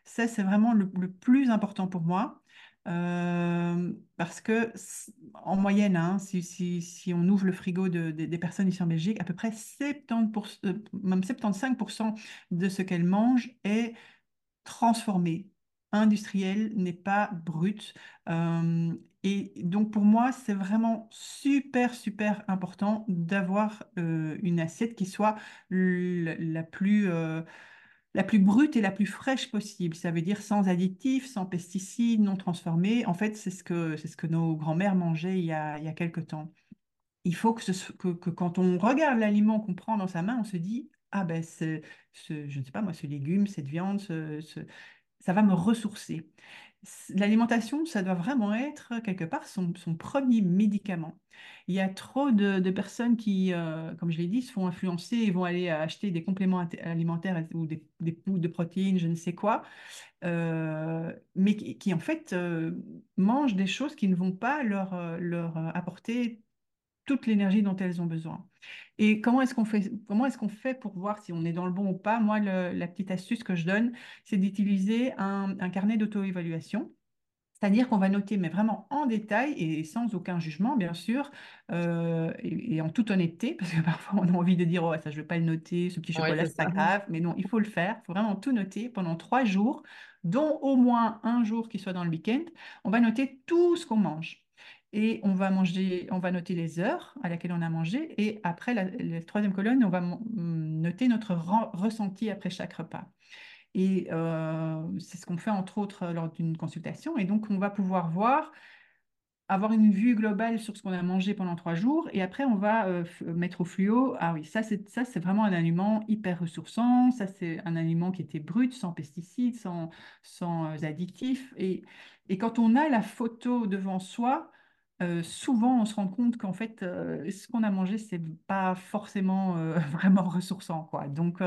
Ça, c'est vraiment le plus important pour moi. Euh, parce que en moyenne, hein, si, on ouvre le frigo de- de- des personnes ici en Belgique, à peu près 70%, euh, même 75% de ce qu'elles mangent est transformé. Industriel n'est pas brut. Euh, et donc pour moi, c'est vraiment super, super important d'avoir une assiette qui soit la plus, la plus brute et la plus fraîche possible. Ça veut dire sans additifs, sans pesticides, non transformés. En fait, c'est ce que, c'est ce que nos grands-mères mangeaient il y a, il y a quelque temps il faut que, ce que, quand on regarde l'aliment qu'on prend dans sa main, on se dit, ah ben, ce, je ne sais pas moi, ce légume, cette viande, ça va me ressourcer. L'alimentation, ça doit vraiment être quelque part son, premier médicament. Il y a trop de, personnes qui, euh, comme je l'ai dit, se font influencer et vont aller acheter des compléments alimentaires ou des, des de protéines, je ne sais quoi, euh, mais qui, en fait euh, mangent des choses qui ne vont pas leur, euh, euh, apporter toute l'énergie dont elles ont besoin. Et comment est-ce qu'on fait, comment est-ce qu'on fait pour voir si on est dans le bon ou pas? Moi, le- la petite astuce que je donne, c'est d'utiliser un, un carnet d'auto-évaluation. C'est-à-dire qu'on va noter, mais vraiment en détail et sans aucun jugement, bien sûr, euh, et, et en toute honnêteté, parce que <laughs> parfois on a envie de dire, oh, ça je ne vais pas le noter, ce petit chocolat, c'est c'est pas grave, mais non, il faut le faire, il faut vraiment tout noter pendant trois jours, dont au moins un jour qui soit dans le week-end. On va noter tout ce qu'on mange. Et on va manger, on va noter les heures à laquelle on a mangé. Et après, la, troisième colonne, on va noter notre ressenti après chaque repas. Et euh, c'est ce qu'on fait entre autres lors d'une consultation. Et donc, on va pouvoir voir avoir une vue globale sur ce qu'on a mangé pendant trois jours et après on va euh, mettre au fluo. Ah oui, ça c'est ça c'est vraiment un aliment hyper ressourçant. Ça c'est un aliment qui était brut, sans pesticides, sans, sans euh, additifs. Et, et quand on a la photo devant soi, souvent on se rend compte qu'en fait ce qu'on a mangé c'est pas forcément <laughs> vraiment ressourçant quoi. Donc,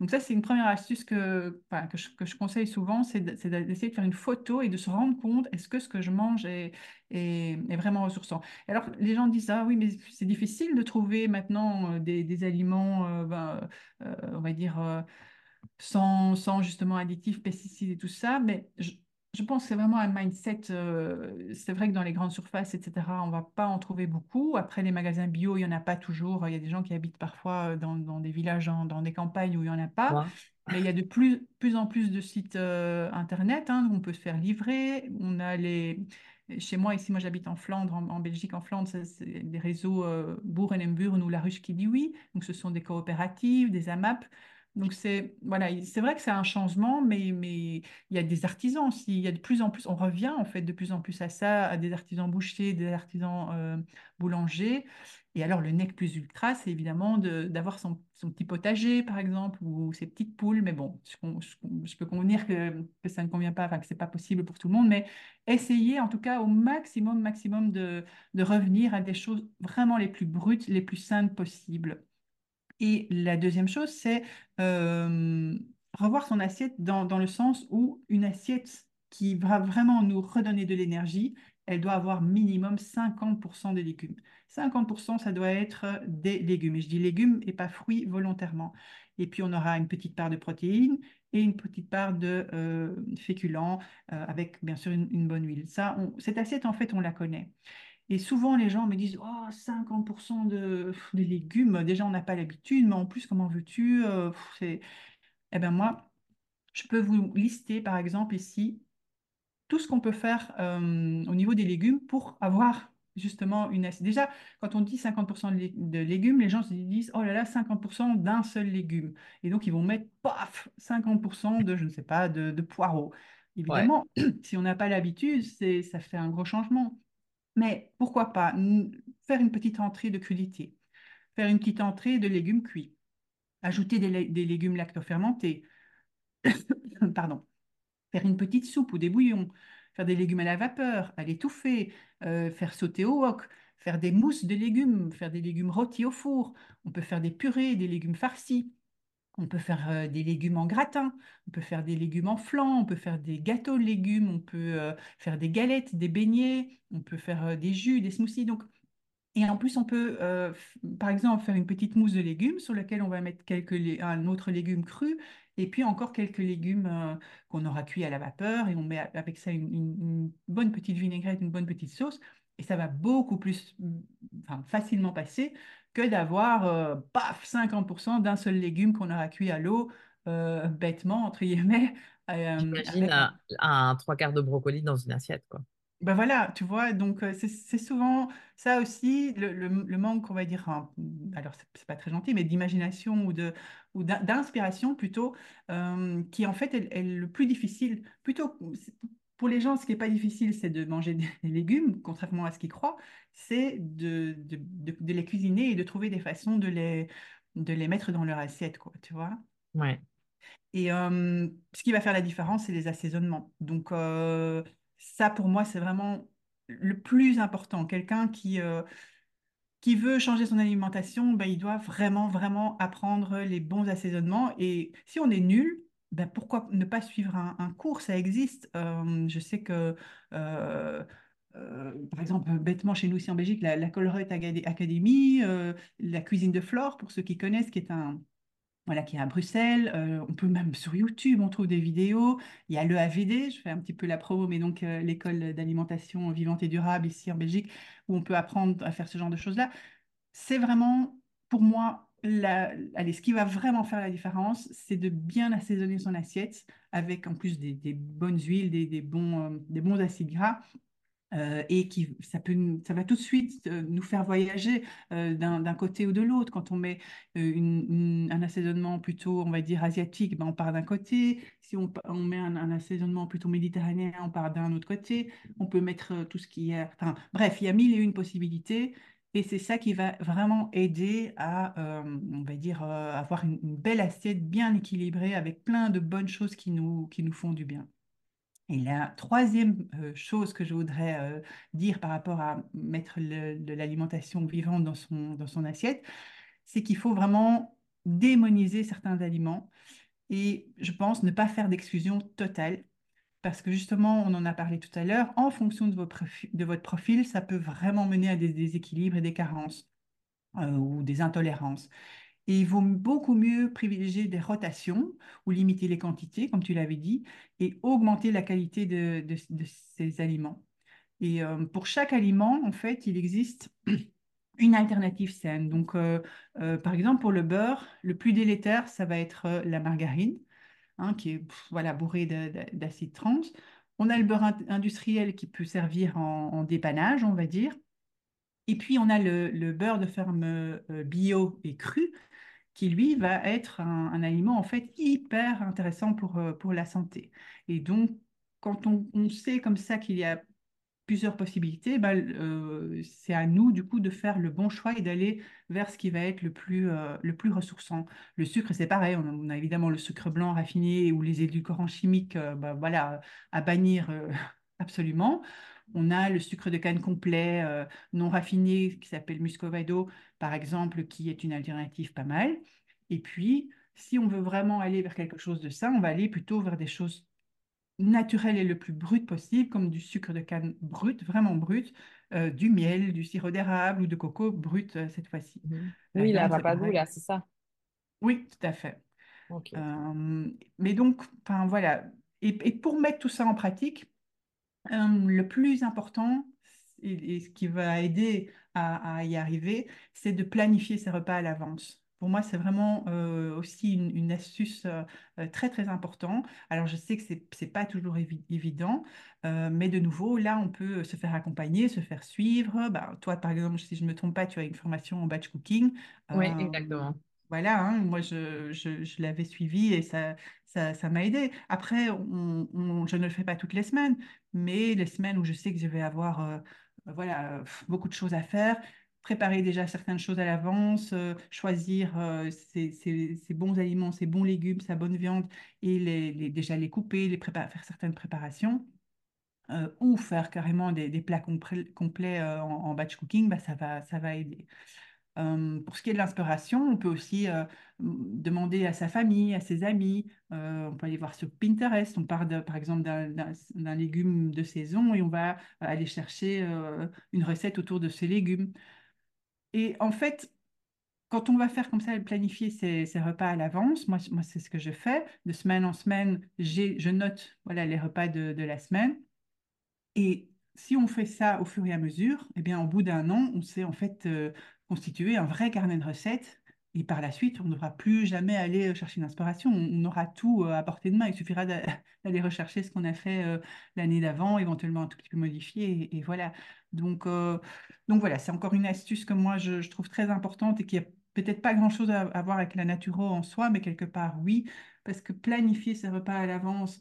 donc ça c'est une première astuce que, que, je, conseille souvent, c'est d'essayer de faire une photo et de se rendre compte est-ce que ce que je mange est est, vraiment ressourçant? Alors, les gens disent, ah oui, mais c'est difficile de trouver maintenant des, aliments, ben, on va dire, sans, sans, justement additifs, pesticides et tout ça, mais je pense que c'est vraiment un mindset. c'est vrai que dans les grandes surfaces, etc., on va pas en trouver beaucoup. Après, les magasins bio, il n'y en a pas toujours. Il y a des gens qui habitent parfois dans, dans des villages, dans des campagnes où il n'y en a pas. Mais il y a de plus, plus en plus de sites Internet hein, où on peut se faire livrer. On a les, chez moi, ici, moi j'habite en Flandre, en, Belgique, en Flandre, c'est des réseaux euh, Bourg-en-Emburn ou La Ruche qui dit oui. Donc ce sont des coopératives, des AMAP. Donc c'est voilà, c'est vrai que c'est un changement, mais, mais il y a des artisans aussi. Il y a de plus en plus, on revient en fait de plus en plus à ça, à des artisans bouchers, des artisans euh, boulangers. Et alors, le nec plus ultra, c'est évidemment d'avoir son, petit potager, par exemple, ou ses petites poules. Mais bon, je, peux convenir que, ça ne convient pas, enfin, que ce n'est pas possible pour tout le monde. Mais essayer, en tout cas, au maximum, maximum de, revenir à des choses vraiment les plus brutes, les plus saines possibles. Et la deuxième chose, c'est revoir son assiette dans, dans le sens où une assiette qui va vraiment nous redonner de l'énergie, elle doit avoir minimum 50% de légumes. 50%, ça doit être des légumes. Et je dis légumes et pas fruits volontairement. Et puis, on aura une petite part de protéines et une petite part de euh, féculents avec, bien sûr, une, bonne huile. Ça, cette assiette, en fait, on la connaît. Et souvent, les gens me disent Oh, 50% de, légumes, déjà, on n'a pas l'habitude, mais en plus, comment veux-tu Eh bien, moi, je peux vous lister, par exemple, ici, tout ce qu'on peut faire au niveau des légumes pour avoir justement une assiette. Déjà, quand on dit 50% de légumes, les gens se disent oh là là, 50% d'un seul légume. Et donc, ils vont mettre paf 50% de, je ne sais pas, de, poireaux. Évidemment, <clears throat> si on n'a pas l'habitude, ça fait un gros changement. Mais pourquoi pas faire une petite entrée de crudité, faire une petite entrée de légumes cuits, ajouter des, légumes lactofermentés, <coughs> pardon, faire une petite soupe ou des bouillons, faire des légumes à la vapeur, à l'étouffer, euh, faire sauter au wok, faire des mousses de légumes, faire des légumes rôtis au four. On peut faire des purées, des légumes farcis. On peut faire euh, des légumes en gratin, on peut faire des légumes en flan, on peut faire des gâteaux de légumes, on peut euh, faire des galettes, des beignets, on peut faire des jus, des smoothies. Donc, et en plus, on peut, par exemple, faire une petite mousse de légumes sur laquelle on va mettre quelques un autre légume cru et puis encore quelques légumes euh, qu'on aura cuits à la vapeur et on met avec ça une, bonne petite vinaigrette, une bonne petite sauce et ça va beaucoup plus enfin, facilement passer que d'avoir euh, paf 50% d'un seul légume qu'on aura cuit à l'eau euh, bêtement entre guillemets. <laughs> J'imagine un, trois quarts de brocoli dans une assiette quoi. Ben voilà, tu vois, donc euh, c'est souvent ça aussi, le, manque, on va dire, alors c'est pas très gentil, mais d'imagination ou de ou d'inspiration plutôt, euh, qui en fait est, le plus difficile. Plutôt pour les gens, ce qui n'est pas difficile, c'est de manger des, légumes, contrairement à ce qu'ils croient, c'est de, de, de, les cuisiner et de trouver des façons de les, de les mettre dans leur assiette, quoi, tu vois. Ouais. Et euh, ce qui va faire la différence, c'est les assaisonnements. Donc, ça, pour moi, c'est vraiment le plus important. Quelqu'un qui, euh, qui veut changer son alimentation, ben, il doit vraiment, vraiment apprendre les bons assaisonnements. Et si on est nul, ben, pourquoi ne pas suivre un, cours? Ça existe. Euh, je sais que, euh, par exemple, bêtement, chez nous ici en Belgique, la, la Academy, la cuisine de Flore, pour ceux qui connaissent, qui est un, voilà, qui est à Bruxelles. Euh, on peut même sur YouTube, on trouve des vidéos. Il y a l'EAVD, je fais un petit peu la promo, mais donc euh, l'école d'alimentation vivante et durable ici en Belgique, où on peut apprendre à faire ce genre de choses-là. C'est vraiment, pour moi, allez, ce qui va vraiment faire la différence, c'est de bien assaisonner son assiette avec en plus des, bonnes huiles, des, bons, euh, des bons acides gras. Euh, et qui, ça, peut, ça va tout de suite euh, nous faire voyager d'un côté ou de l'autre. Quand on met un assaisonnement plutôt, on va dire, asiatique, ben on part d'un côté. Si on, on met un, assaisonnement plutôt méditerranéen, on part d'un autre côté. On peut mettre tout ce qui est... Enfin, bref, il y a mille et une possibilités. Et c'est ça qui va vraiment aider à, on va dire, avoir une, belle assiette bien équilibrée avec plein de bonnes choses qui nous, font du bien. Et la troisième euh, chose que je voudrais euh, dire par rapport à mettre de l'alimentation vivante dans son assiette, c'est qu'il faut vraiment démoniser certains aliments et je pense ne pas faire d'exclusion totale parce que justement, on en a parlé tout à l'heure, en fonction de, votre profil, ça peut vraiment mener à des déséquilibres et des carences euh, ou des intolérances. Et il vaut beaucoup mieux privilégier des rotations ou limiter les quantités, comme tu l'avais dit, et augmenter la qualité de, ces aliments. Et euh, pour chaque aliment, en fait, il existe <clears throat> une alternative saine. Donc, euh, par exemple, pour le beurre, le plus délétère, ça va être la margarine, hein, qui est voilà, bourrée d'acide trans. On a le beurre industriel qui peut servir en, dépannage, on va dire. Et puis, on a le, beurre de ferme bio et cru, qui lui va être un, aliment en fait hyper intéressant pour, euh, pour la santé. Et donc, quand on, sait comme ça qu'il y a plusieurs possibilités, bah, euh, c'est à nous du coup de faire le bon choix et d'aller vers ce qui va être le plus, euh, le plus ressourçant. Le sucre, c'est pareil, on a, évidemment le sucre blanc raffiné ou les édulcorants chimiques bah, voilà, à bannir <laughs> absolument. On a le sucre de canne complet euh, non raffiné qui s'appelle muscovado, par exemple, qui est une alternative pas mal. Et puis, si on veut vraiment aller vers quelque chose de sain, on va aller plutôt vers des choses naturelles et le plus brutes possible, comme du sucre de canne brut, vraiment brut, euh, du miel, du sirop d'érable ou de coco brut euh, cette fois-ci. Mhm. Oui, la papadou, là, c'est ça. Oui, tout à fait. mais donc, enfin voilà. et, pour mettre tout ça en pratique, le plus important, et, ce qui va aider à, y arriver, c'est de planifier ses repas à l'avance. Pour moi, c'est vraiment euh, aussi une, astuce euh, euh, très, très importante. Alors, je sais que ce n'est pas toujours évident, mais de nouveau, là, on peut se faire accompagner, se faire suivre. Bah, toi, par exemple, si je ne me trompe pas, tu as une formation en batch cooking. Oui, exactement voilà, hein, moi je, je, l'avais suivi et ça, ça, m'a aidé. Après, on, je ne le fais pas toutes les semaines, mais les semaines où je sais que je vais avoir euh, voilà, beaucoup de choses à faire, préparer déjà certaines choses à l'avance, euh, choisir euh, ces, bons aliments, ces bons légumes, sa bonne viande et déjà les couper, les faire certaines préparations. ou faire carrément des, plats complets en, en, batch cooking, bah, ça, va, ça va aider pour ce qui est de l'inspiration, on peut aussi demander à sa famille, à ses amis. on peut aller voir sur Pinterest. On part par exemple d'un légume de saison et on va aller chercher une recette autour de ces légumes. Et en fait, quand on va faire comme ça, planifier ses, repas à l'avance, moi, moi c'est ce que je fais. De semaine en semaine, je note voilà, les repas de, la semaine. Et si on fait ça au fur et à mesure, eh bien, au bout d'un an, on sait en fait constituer un vrai carnet de recettes. Et par la suite, on ne devra plus jamais aller chercher une inspiration. On, aura tout à portée de main. Il suffira <laughs> d'aller rechercher ce qu'on a fait l'année d'avant, éventuellement un tout petit peu modifié. Et, voilà. Donc, donc voilà, c'est encore une astuce que moi, je, trouve très importante et qui a peut-être pas grand-chose à, à, voir avec la naturo en soi, mais quelque part, oui. Parce que planifier ses repas à l'avance,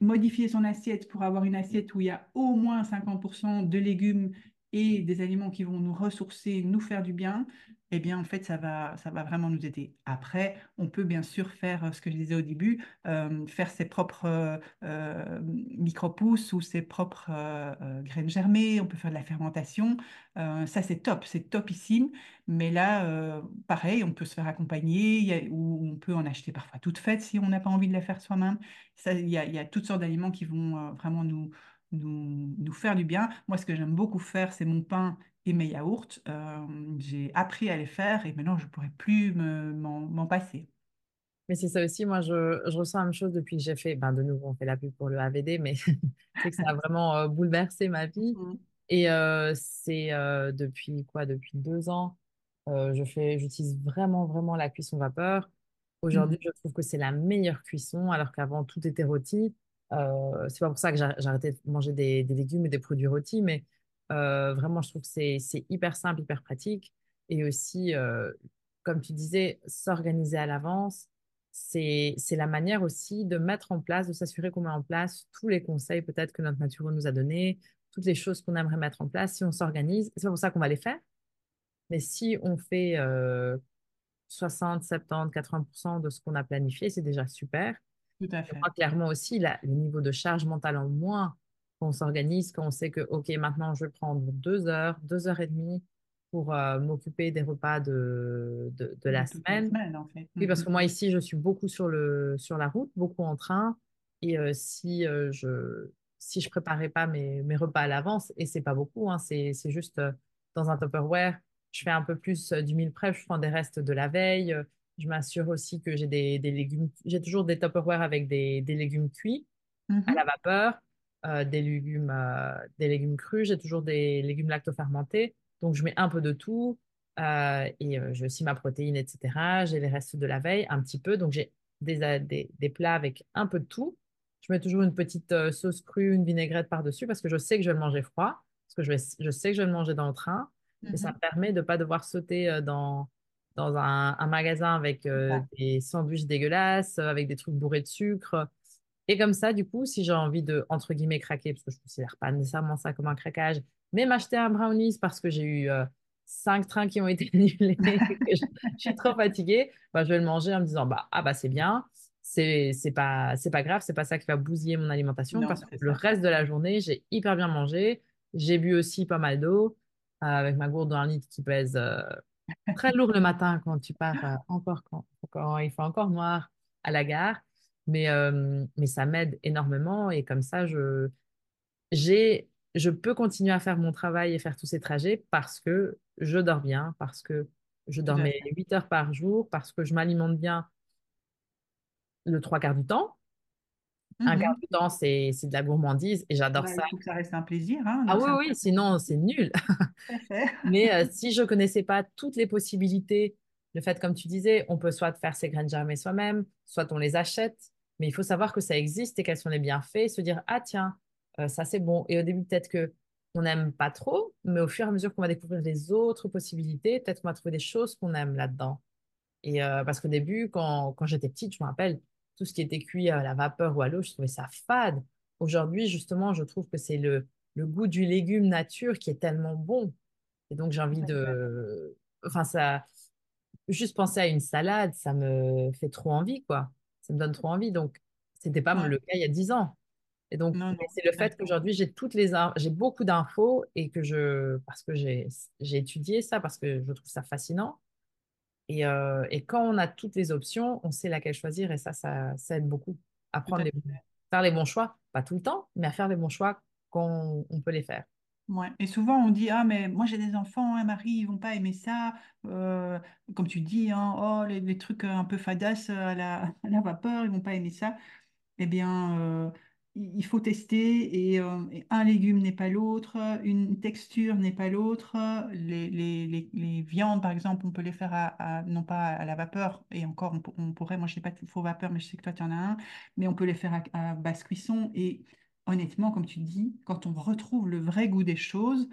modifier son assiette pour avoir une assiette où il y a au moins 50% de légumes et des aliments qui vont nous ressourcer, nous faire du bien, eh bien, en fait, ça va, ça va vraiment nous aider. Après, on peut bien sûr faire euh, ce que je disais au début, euh, faire ses propres euh, micro-pousses ou ses propres graines germées, on peut faire de la fermentation. ça, c'est top, c'est topissime. Mais là, pareil, on peut se faire accompagner ou on peut en acheter parfois toute faite si on n'a pas envie de la faire soi-même. Il y, y, a toutes sortes d'aliments qui vont vraiment nous, nous, nous faire du bien. Moi, ce que j'aime beaucoup faire, c'est mon pain et mes yaourts. Euh, j'ai appris à les faire et maintenant, je ne pourrais plus m'en passer. Mais c'est ça aussi, moi, je, je, ressens la même chose depuis que j'ai fait, ben, de nouveau, on fait la pub pour le AVD, mais <laughs> c'est que ça a vraiment euh, bouleversé ma vie. Mmh. Et euh, c'est depuis quoi? Depuis deux ans, je fais, j'utilise vraiment, vraiment la cuisson vapeur. Aujourd'hui, mmh. je trouve que c'est la meilleure cuisson, alors qu'avant, tout était rôti. Euh, c'est pas pour ça que j'ai arrêté de manger des, légumes et des produits rôtis, mais euh, vraiment, je trouve que c'est hyper simple, hyper pratique. Et aussi, euh, comme tu disais, s'organiser à l'avance, c'est la manière aussi de mettre en place, de s'assurer qu'on met en place tous les conseils peut-être que notre nature nous a donnés, toutes les choses qu'on aimerait mettre en place. Si on s'organise, c'est pas pour ça qu'on va les faire, mais si on fait euh, 60, 70, 80% de ce qu'on a planifié, c'est déjà super. Tout à Et fait. moi, clairement aussi, le niveau de charge mentale en moins, quand on s'organise, quand on sait que, OK, maintenant, je vais prendre deux heures, deux heures et demie pour euh, m'occuper des repas de, de, la toute semaine. semaine, en fait. Oui, parce Mhm. que moi, ici, je suis beaucoup sur le, sur la route, beaucoup en train. Et euh, si, euh, je, si je préparais pas mes, mes repas à l'avance, et c'est pas beaucoup, hein, c'est, juste dans un Tupperware, je fais un peu plus du meal prep, je prends des restes de la veille. Je m'assure aussi que j'ai des, des légumes. J'ai toujours des Tupperware avec des, des légumes cuits à la Mhm. vapeur, euh, des légumes, euh, des légumes crus, j'ai toujours des légumes lactofermentés. Donc, je mets un peu de tout euh, et j'ai aussi ma protéine, etc. J'ai les restes de la veille, un petit peu. Donc, j'ai des, plats avec un peu de tout. Je mets toujours une petite sauce crue, une vinaigrette par-dessus parce que je sais que je vais le manger froid, parce que je, vais, je sais que je vais le manger dans le train. Et ça me Mhm. permet de ne pas devoir sauter dans, dans un, un magasin avec euh, des sandwichs dégueulasses, euh, avec des trucs bourrés de sucre. Et comme ça, du coup, si j'ai envie de, entre guillemets, craquer, parce que je ne considère pas nécessairement ça comme un craquage, mais m'acheter un brownies parce que j'ai eu euh, cinq trains qui ont été <laughs> annulés, que je, je suis trop fatiguée, bah, je vais le manger en me disant, bah, ah bah c'est bien, c'est pas, pas grave, c'est pas ça qui va bousiller mon alimentation Non, parce que le reste de la journée, j'ai hyper bien mangé, j'ai bu aussi pas mal d'eau, euh, avec ma gourde d'un litre qui pèse très lourd le matin quand tu pars euh, encore quand, quand il fait encore noir à la gare. Mais, euh, mais ça m'aide énormément et comme ça, je, je peux continuer à faire mon travail et faire tous ces trajets parce que je dors bien, parce que je fait. 8 heures par jour, parce que je m'alimente bien le trois quarts du temps. Un quart du temps, c'est, de la gourmandise et j'adore ça. il faut que ça reste un plaisir, hein, Ah oui, oui, sinon c'est nul. <laughs> Mais euh, si je connaissais pas toutes les possibilités, le fait, comme tu disais, on peut soit faire ses graines germées soi-même, soit on les achète, mais il faut savoir que ça existe et qu'elles sont les bienfaits, se dire, ah tiens, euh, ça c'est bon. Et au début, peut-être que on n'aime pas trop, mais au fur et à mesure qu'on va découvrir les autres possibilités, peut-être qu'on va trouver des choses qu'on aime là-dedans. Et euh, parce qu'au début, quand, quand j'étais petite, je me rappelle, tout ce qui était cuit à la vapeur ou à l'eau, je trouvais ça fade. Aujourd'hui, justement, je trouve que c'est le, le goût du légume nature qui est tellement bon. Et donc, j'ai envie de... Enfin, ça... Juste penser à une salade, ça me fait trop envie, quoi. Ça me donne trop envie. Donc, c'était pas Ouais. le cas il y a 10 ans. Et donc, c'est le fait qu'aujourd'hui, j'ai toutes les... J'ai beaucoup d'infos et que je... Parce que j'ai j'ai étudié ça, parce que je trouve ça fascinant. Et, euh, et quand on a toutes les options, on sait laquelle choisir et ça, ça, ça aide beaucoup à prendre les, faire les bons choix. Pas tout le temps, mais à faire les bons choix quand on peut les faire. Ouais. Et souvent, on dit, ah, mais moi j'ai des enfants, hein, Marie, ils vont pas aimer ça. Euh, comme tu dis, hein, oh, les, les trucs un peu fadasses à la, <laughs> à la vapeur, ils vont pas aimer ça. Eh bien, euh, il faut tester et, euh, et un légume n'est pas l'autre, une texture n'est pas l'autre. Les, les- les- viandes, par exemple, on peut les faire non pas à la vapeur, et encore, on, pour- on pourrait, moi je n'ai pas de faux vapeur, mais je sais que toi tu en as un, mais on peut les faire à, basse cuisson. Et honnêtement, comme tu dis, quand on retrouve le vrai goût des choses,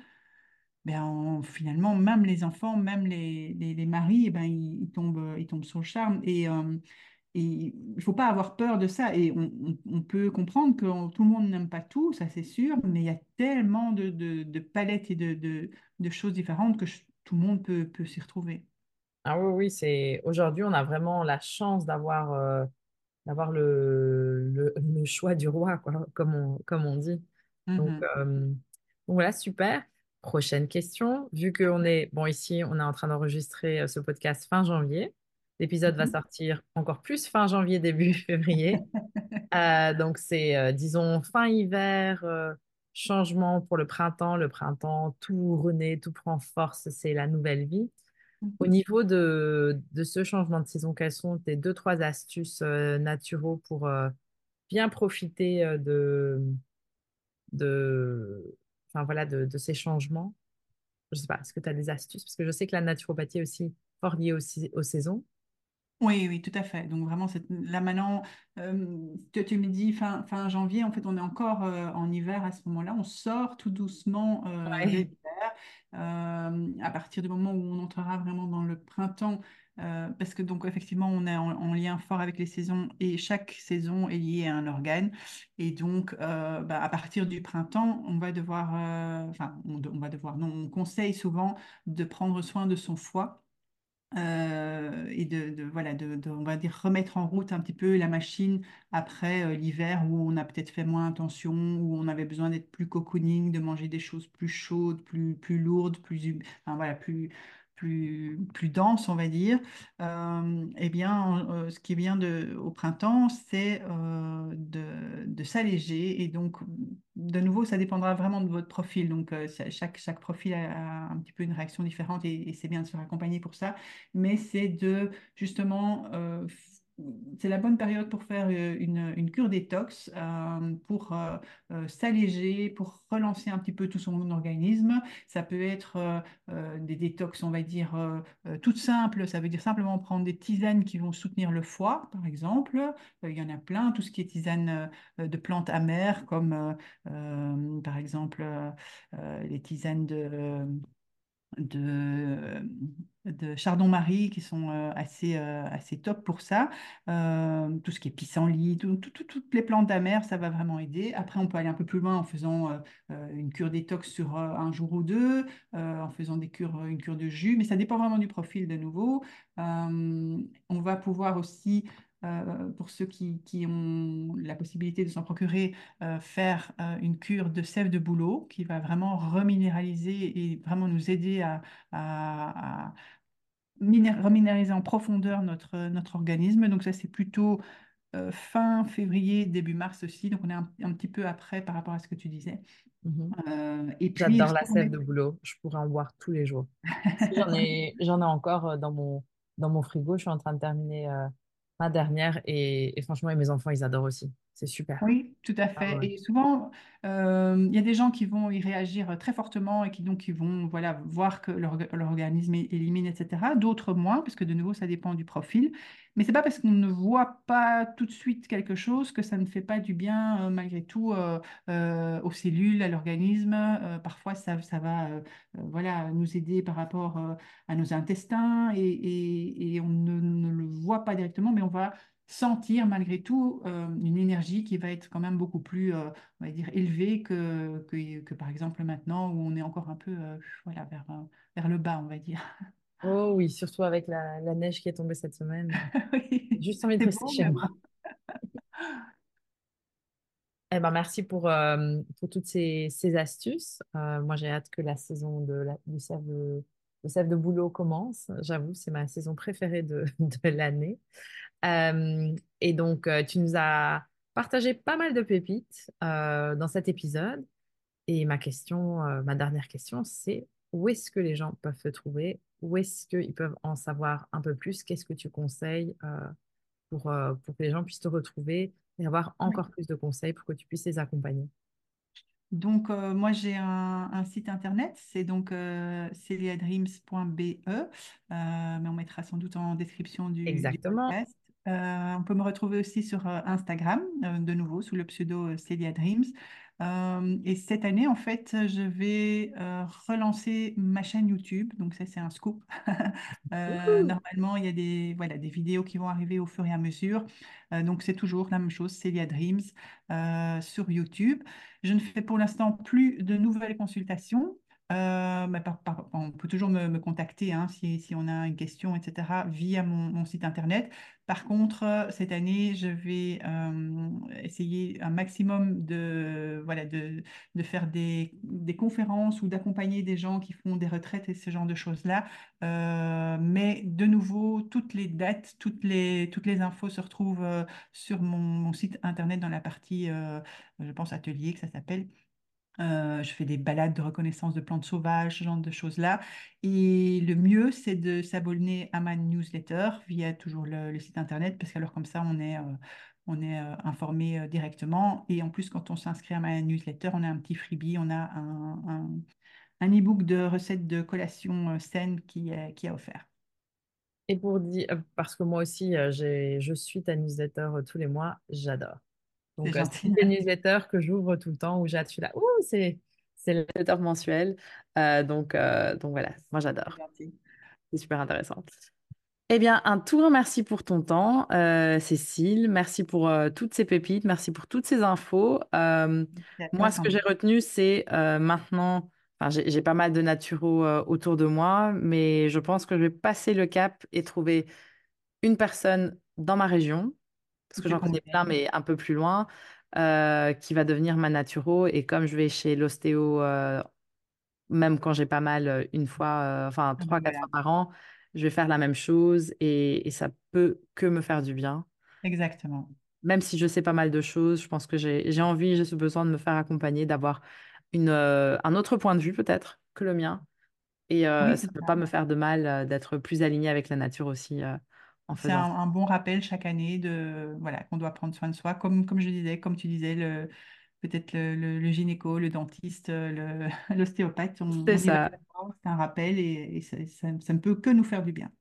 ben finalement, même les enfants, même les, maris, eh ben, ils, ils tombent, ils tombent sur le charme. Et, euh, et il ne faut pas avoir peur de ça. Et on, on- on peut comprendre que on- tout le monde n'aime pas tout, ça c'est sûr, mais il y a tellement de, de- de palettes et de, choses différentes que je- tout le monde peut, peut s'y retrouver. Ah oui, oui, c'est aujourd'hui, on a vraiment la chance d'avoir euh, d'avoir le, le, le choix du roi, quoi, comme on, comme on dit. Donc, Mhm. euh, donc voilà, super. Prochaine question. Vu qu'on est, bon, ici, on est en train d'enregistrer euh, ce podcast fin janvier. L'épisode va Mhm. sortir encore plus fin janvier, début <laughs> février. <laughs> Euh, donc, c'est, euh, disons, fin hiver, euh, changement pour le printemps. Le printemps, tout renaît, tout prend force, c'est la nouvelle vie. Au Mhm. niveau de, de ce changement de saison, quelles sont tes deux, trois astuces naturaux pour bien profiter de, de, enfin, voilà, de, de ces changements? Je sais pas, est-ce que tu as des astuces? Parce que je sais que la naturopathie est aussi fort liée aussi aux saisons. Oui, oui, tout à fait. Donc vraiment, c'est- là maintenant, euh, tu, tu me dis fin, fin janvier, en fait, on est encore euh, en hiver à ce moment-là. On sort tout doucement euh, de Ouais. l'hiver. Euh, à partir du moment où on entrera vraiment dans le printemps, euh, parce que donc effectivement, on est en, en lien fort avec les saisons et chaque saison est liée à un organe. Et donc, euh, bah, à partir du printemps, on va devoir, euh, enfin, on, de- on va devoir, non, on conseille souvent de prendre soin de son foie et de, voilà, de, on dire, remettre en route un petit peu la machine après l'hiver où on a peut-être fait moins attention, où on avait besoin d'être plus cocooning, de manger des choses plus chaudes, plus, plus lourdes, plus, hum- voilà, plus, plus, denses, on va dire. Euh, eh bien, euh, ce qui est bien de, au printemps, c'est euh, de, de s'alléger. Et donc, de nouveau, ça dépendra vraiment de votre profil. Donc, euh, chaque, chaque profil a, un petit peu une réaction différente et, et c'est bien de se faire accompagner pour ça mais c'est de justement, c'est la bonne période pour faire euh, une, cure détox, euh, pour euh, s'alléger, pour relancer un petit peu tout son organisme. Ça peut être des détox, on va dire, toutes simples. Ça veut dire simplement prendre des tisanes qui vont soutenir le foie, par exemple. Il y en a plein, tout ce qui est tisane de plantes amères, comme par exemple les tisanes de de, de chardon-marie qui sont euh, assez, euh, assez top pour ça. Euh, tout ce qui est pissenlit, tout- tout- tout- toutes les plantes amères, ça va vraiment aider. Après, on peut aller un peu plus loin en faisant une cure détox sur un jour ou deux, en faisant des cures, une cure de jus, mais ça dépend vraiment du profil de nouveau. On va pouvoir aussi euh, pour ceux qui, qui ont la possibilité de s'en procurer, euh, faire euh, une cure de sève de bouleau qui va vraiment reminéraliser et vraiment nous aider à, à- à miné- reminéraliser en profondeur notre, notre organisme. Donc ça, c'est plutôt fin février, début mars aussi. Donc on est un, un petit peu après par rapport à ce que tu disais. Euh, et puis, J'adore la sève de boulot. Je pourrais en boire tous les jours. <laughs> J'en ai, j'en ai encore dans mon, dans mon frigo. Je suis en train de terminer euh, ma dernière et, et franchement, et mes enfants, ils adorent aussi. C'est super. Oui, tout à Ah fait. ouais. Et souvent, euh, il y a des gens qui vont y réagir très fortement et qui donc qui vont voilà, voir que leur, leur organisme élimine, etc. D'autres moins, parce que de nouveau, ça dépend du profil. Mais c'est pas parce qu'on ne voit pas tout de suite quelque chose que ça ne fait pas du bien, euh, malgré tout, euh, aux cellules, à l'organisme. Parfois, ça, ça va voilà, nous aider par rapport à nos intestins et, et- et on ne, ne le voit pas directement, mais on va sentir malgré tout euh, une énergie qui va être quand même beaucoup plus, euh, on va dire, élevée que, que, que, par exemple maintenant où on est encore un peu euh, voilà, vers, vers le bas, on va dire. Oh oui, surtout avec la, la neige qui est tombée cette semaine. <laughs> Oui, juste envie de rester chez moi. <laughs> Eh ben, merci pour, pour toutes ces, ces astuces. Moi, j'ai hâte que la saison de la, du sève de, de boulot commence. J'avoue, c'est ma saison préférée de, <laughs> de l'année. Et donc, tu nous as partagé pas mal de pépites dans cet épisode. Et ma question, ma dernière question, c'est où est-ce que les gens peuvent te trouver? Où est-ce qu'ils peuvent en savoir un peu plus? Qu'est-ce que tu conseilles pour, pour que les gens puissent te retrouver et avoir encore plus de conseils pour que tu puisses les accompagner? Donc, euh, moi, j'ai un, un site internet, c'est donc euh, celiadreams.be, euh, mais on mettra sans doute en description du, du Exactement. podcast. Euh, on peut me retrouver aussi sur euh, Instagram, euh, de nouveau, sous le pseudo Celia Dreams. Euh, et cette année, en fait, je vais relancer ma chaîne YouTube. Donc, ça, c'est un scoop. <laughs> Normalement, il y a des, voilà, des vidéos qui vont arriver au fur et à mesure. Donc, c'est toujours la même chose, Celia Dreams, sur YouTube. Je ne fais pour l'instant plus de nouvelles consultations. Euh, on peut toujours me, contacter hein, si, on a une question, etc., via mon, site internet. Par contre, euh, cette année, je vais euh, essayer un maximum de, faire des, conférences ou d'accompagner des gens qui font des retraites et ce genre de choses-là. Mais de nouveau, toutes les dates, toutes les, infos se retrouvent sur mon, site internet dans la partie je pense, atelier que ça s'appelle. Euh, je fais des balades de reconnaissance de plantes sauvages, ce genre de choses-là. Et le mieux, c'est de s'abonner à ma newsletter via toujours le, site internet, parce qu'alors comme ça, on est, euh, on est euh, informé directement. Et en plus, quand on s'inscrit à ma newsletter, on a un petit freebie, on a un, un, e-book de recettes de collation euh, saine qui qui est offert. Et pour dire, parce que moi aussi, je suis ta newsletter tous les mois, j'adore. Donc, euh, c'est des newsletters que j'ouvre tout le temps où j'ai, je suis là, ouh, c'est, c'est le newsletter mensuel. Euh, donc, euh, donc voilà, moi j'adore. C'est super intéressant. Eh bien, un tout grand merci pour ton temps, euh, Cécile. Merci pour toutes ces pépites. Merci pour toutes ces infos. Moi, ce que j'ai retenu, c'est maintenant, enfin, j'ai j'ai pas mal de naturaux autour de moi, mais je pense que je vais passer le cap et trouver une personne dans ma région, parce que j'en connais plein, mais un peu plus loin, euh, qui va devenir ma naturo. Et comme je vais chez l'ostéo euh, même quand j'ai pas mal une fois, euh, enfin trois, quatre fois par an, je vais faire la même chose et, et ça peut que me faire du bien. exactement. Même si je sais pas mal de choses, je pense que j'ai envie, j'ai ce besoin de me faire accompagner, d'avoir un autre point de vue peut-être que le mien. Et Oui, ça ne peut pas me faire de mal d'être plus alignée avec la nature aussi en C'est un, bon rappel chaque année de voilà qu'on doit prendre soin de soi. Comme, comme je disais, comme tu disais, le, peut-être le, le- le gynéco, le dentiste, le, <laughs> l'ostéopathe, on, C'est ça. c'est un rappel et, et ça, ça- ça ne peut que nous faire du bien.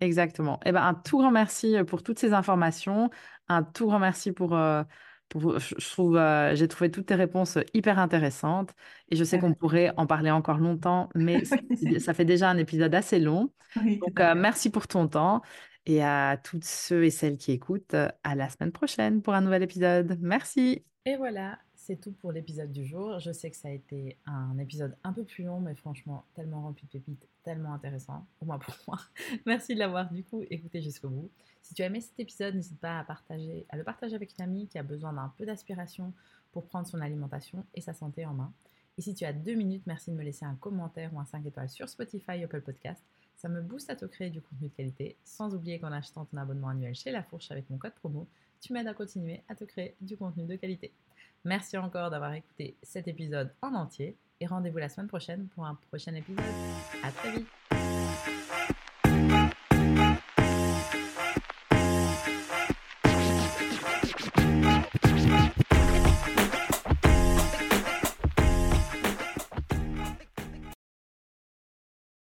Exactement. Eh ben, un tout grand merci euh, pour toutes ces informations. Un tout grand merci pour, euh, pour je je trouve, euh, j'ai trouvé toutes tes réponses euh, hyper intéressantes et je sais qu'on Avec pourrait en parler encore longtemps, mais <laughs> ça, fait déjà un épisode assez long. oui, Donc, euh, merci pour ton temps et à toutes ceux et celles qui écoutent, à la semaine prochaine pour un nouvel épisode. Merci. Et voilà, c'est tout pour l'épisode du jour. Je sais que ça a été un épisode un peu plus long, mais franchement, tellement rempli de pépites, tellement intéressant, au moins pour <laughs> moi. Merci de l'avoir du coup écouté jusqu'au bout. Si tu as aimé cet épisode, n'hésite pas à, partager, à le partager avec une amie qui a besoin d'un peu d'aspiration pour prendre son alimentation et sa santé en main. Et si tu as deux minutes, merci de me laisser un commentaire ou un 5 étoiles sur Spotify, Apple Podcast. Ça me booste à te créer du contenu de qualité, sans oublier qu'en achetant ton abonnement annuel chez La Fourche avec mon code promo, tu m'aides à continuer à te créer du contenu de qualité. Merci encore d'avoir écouté cet épisode en entier et rendez-vous la semaine prochaine pour un prochain épisode. À très vite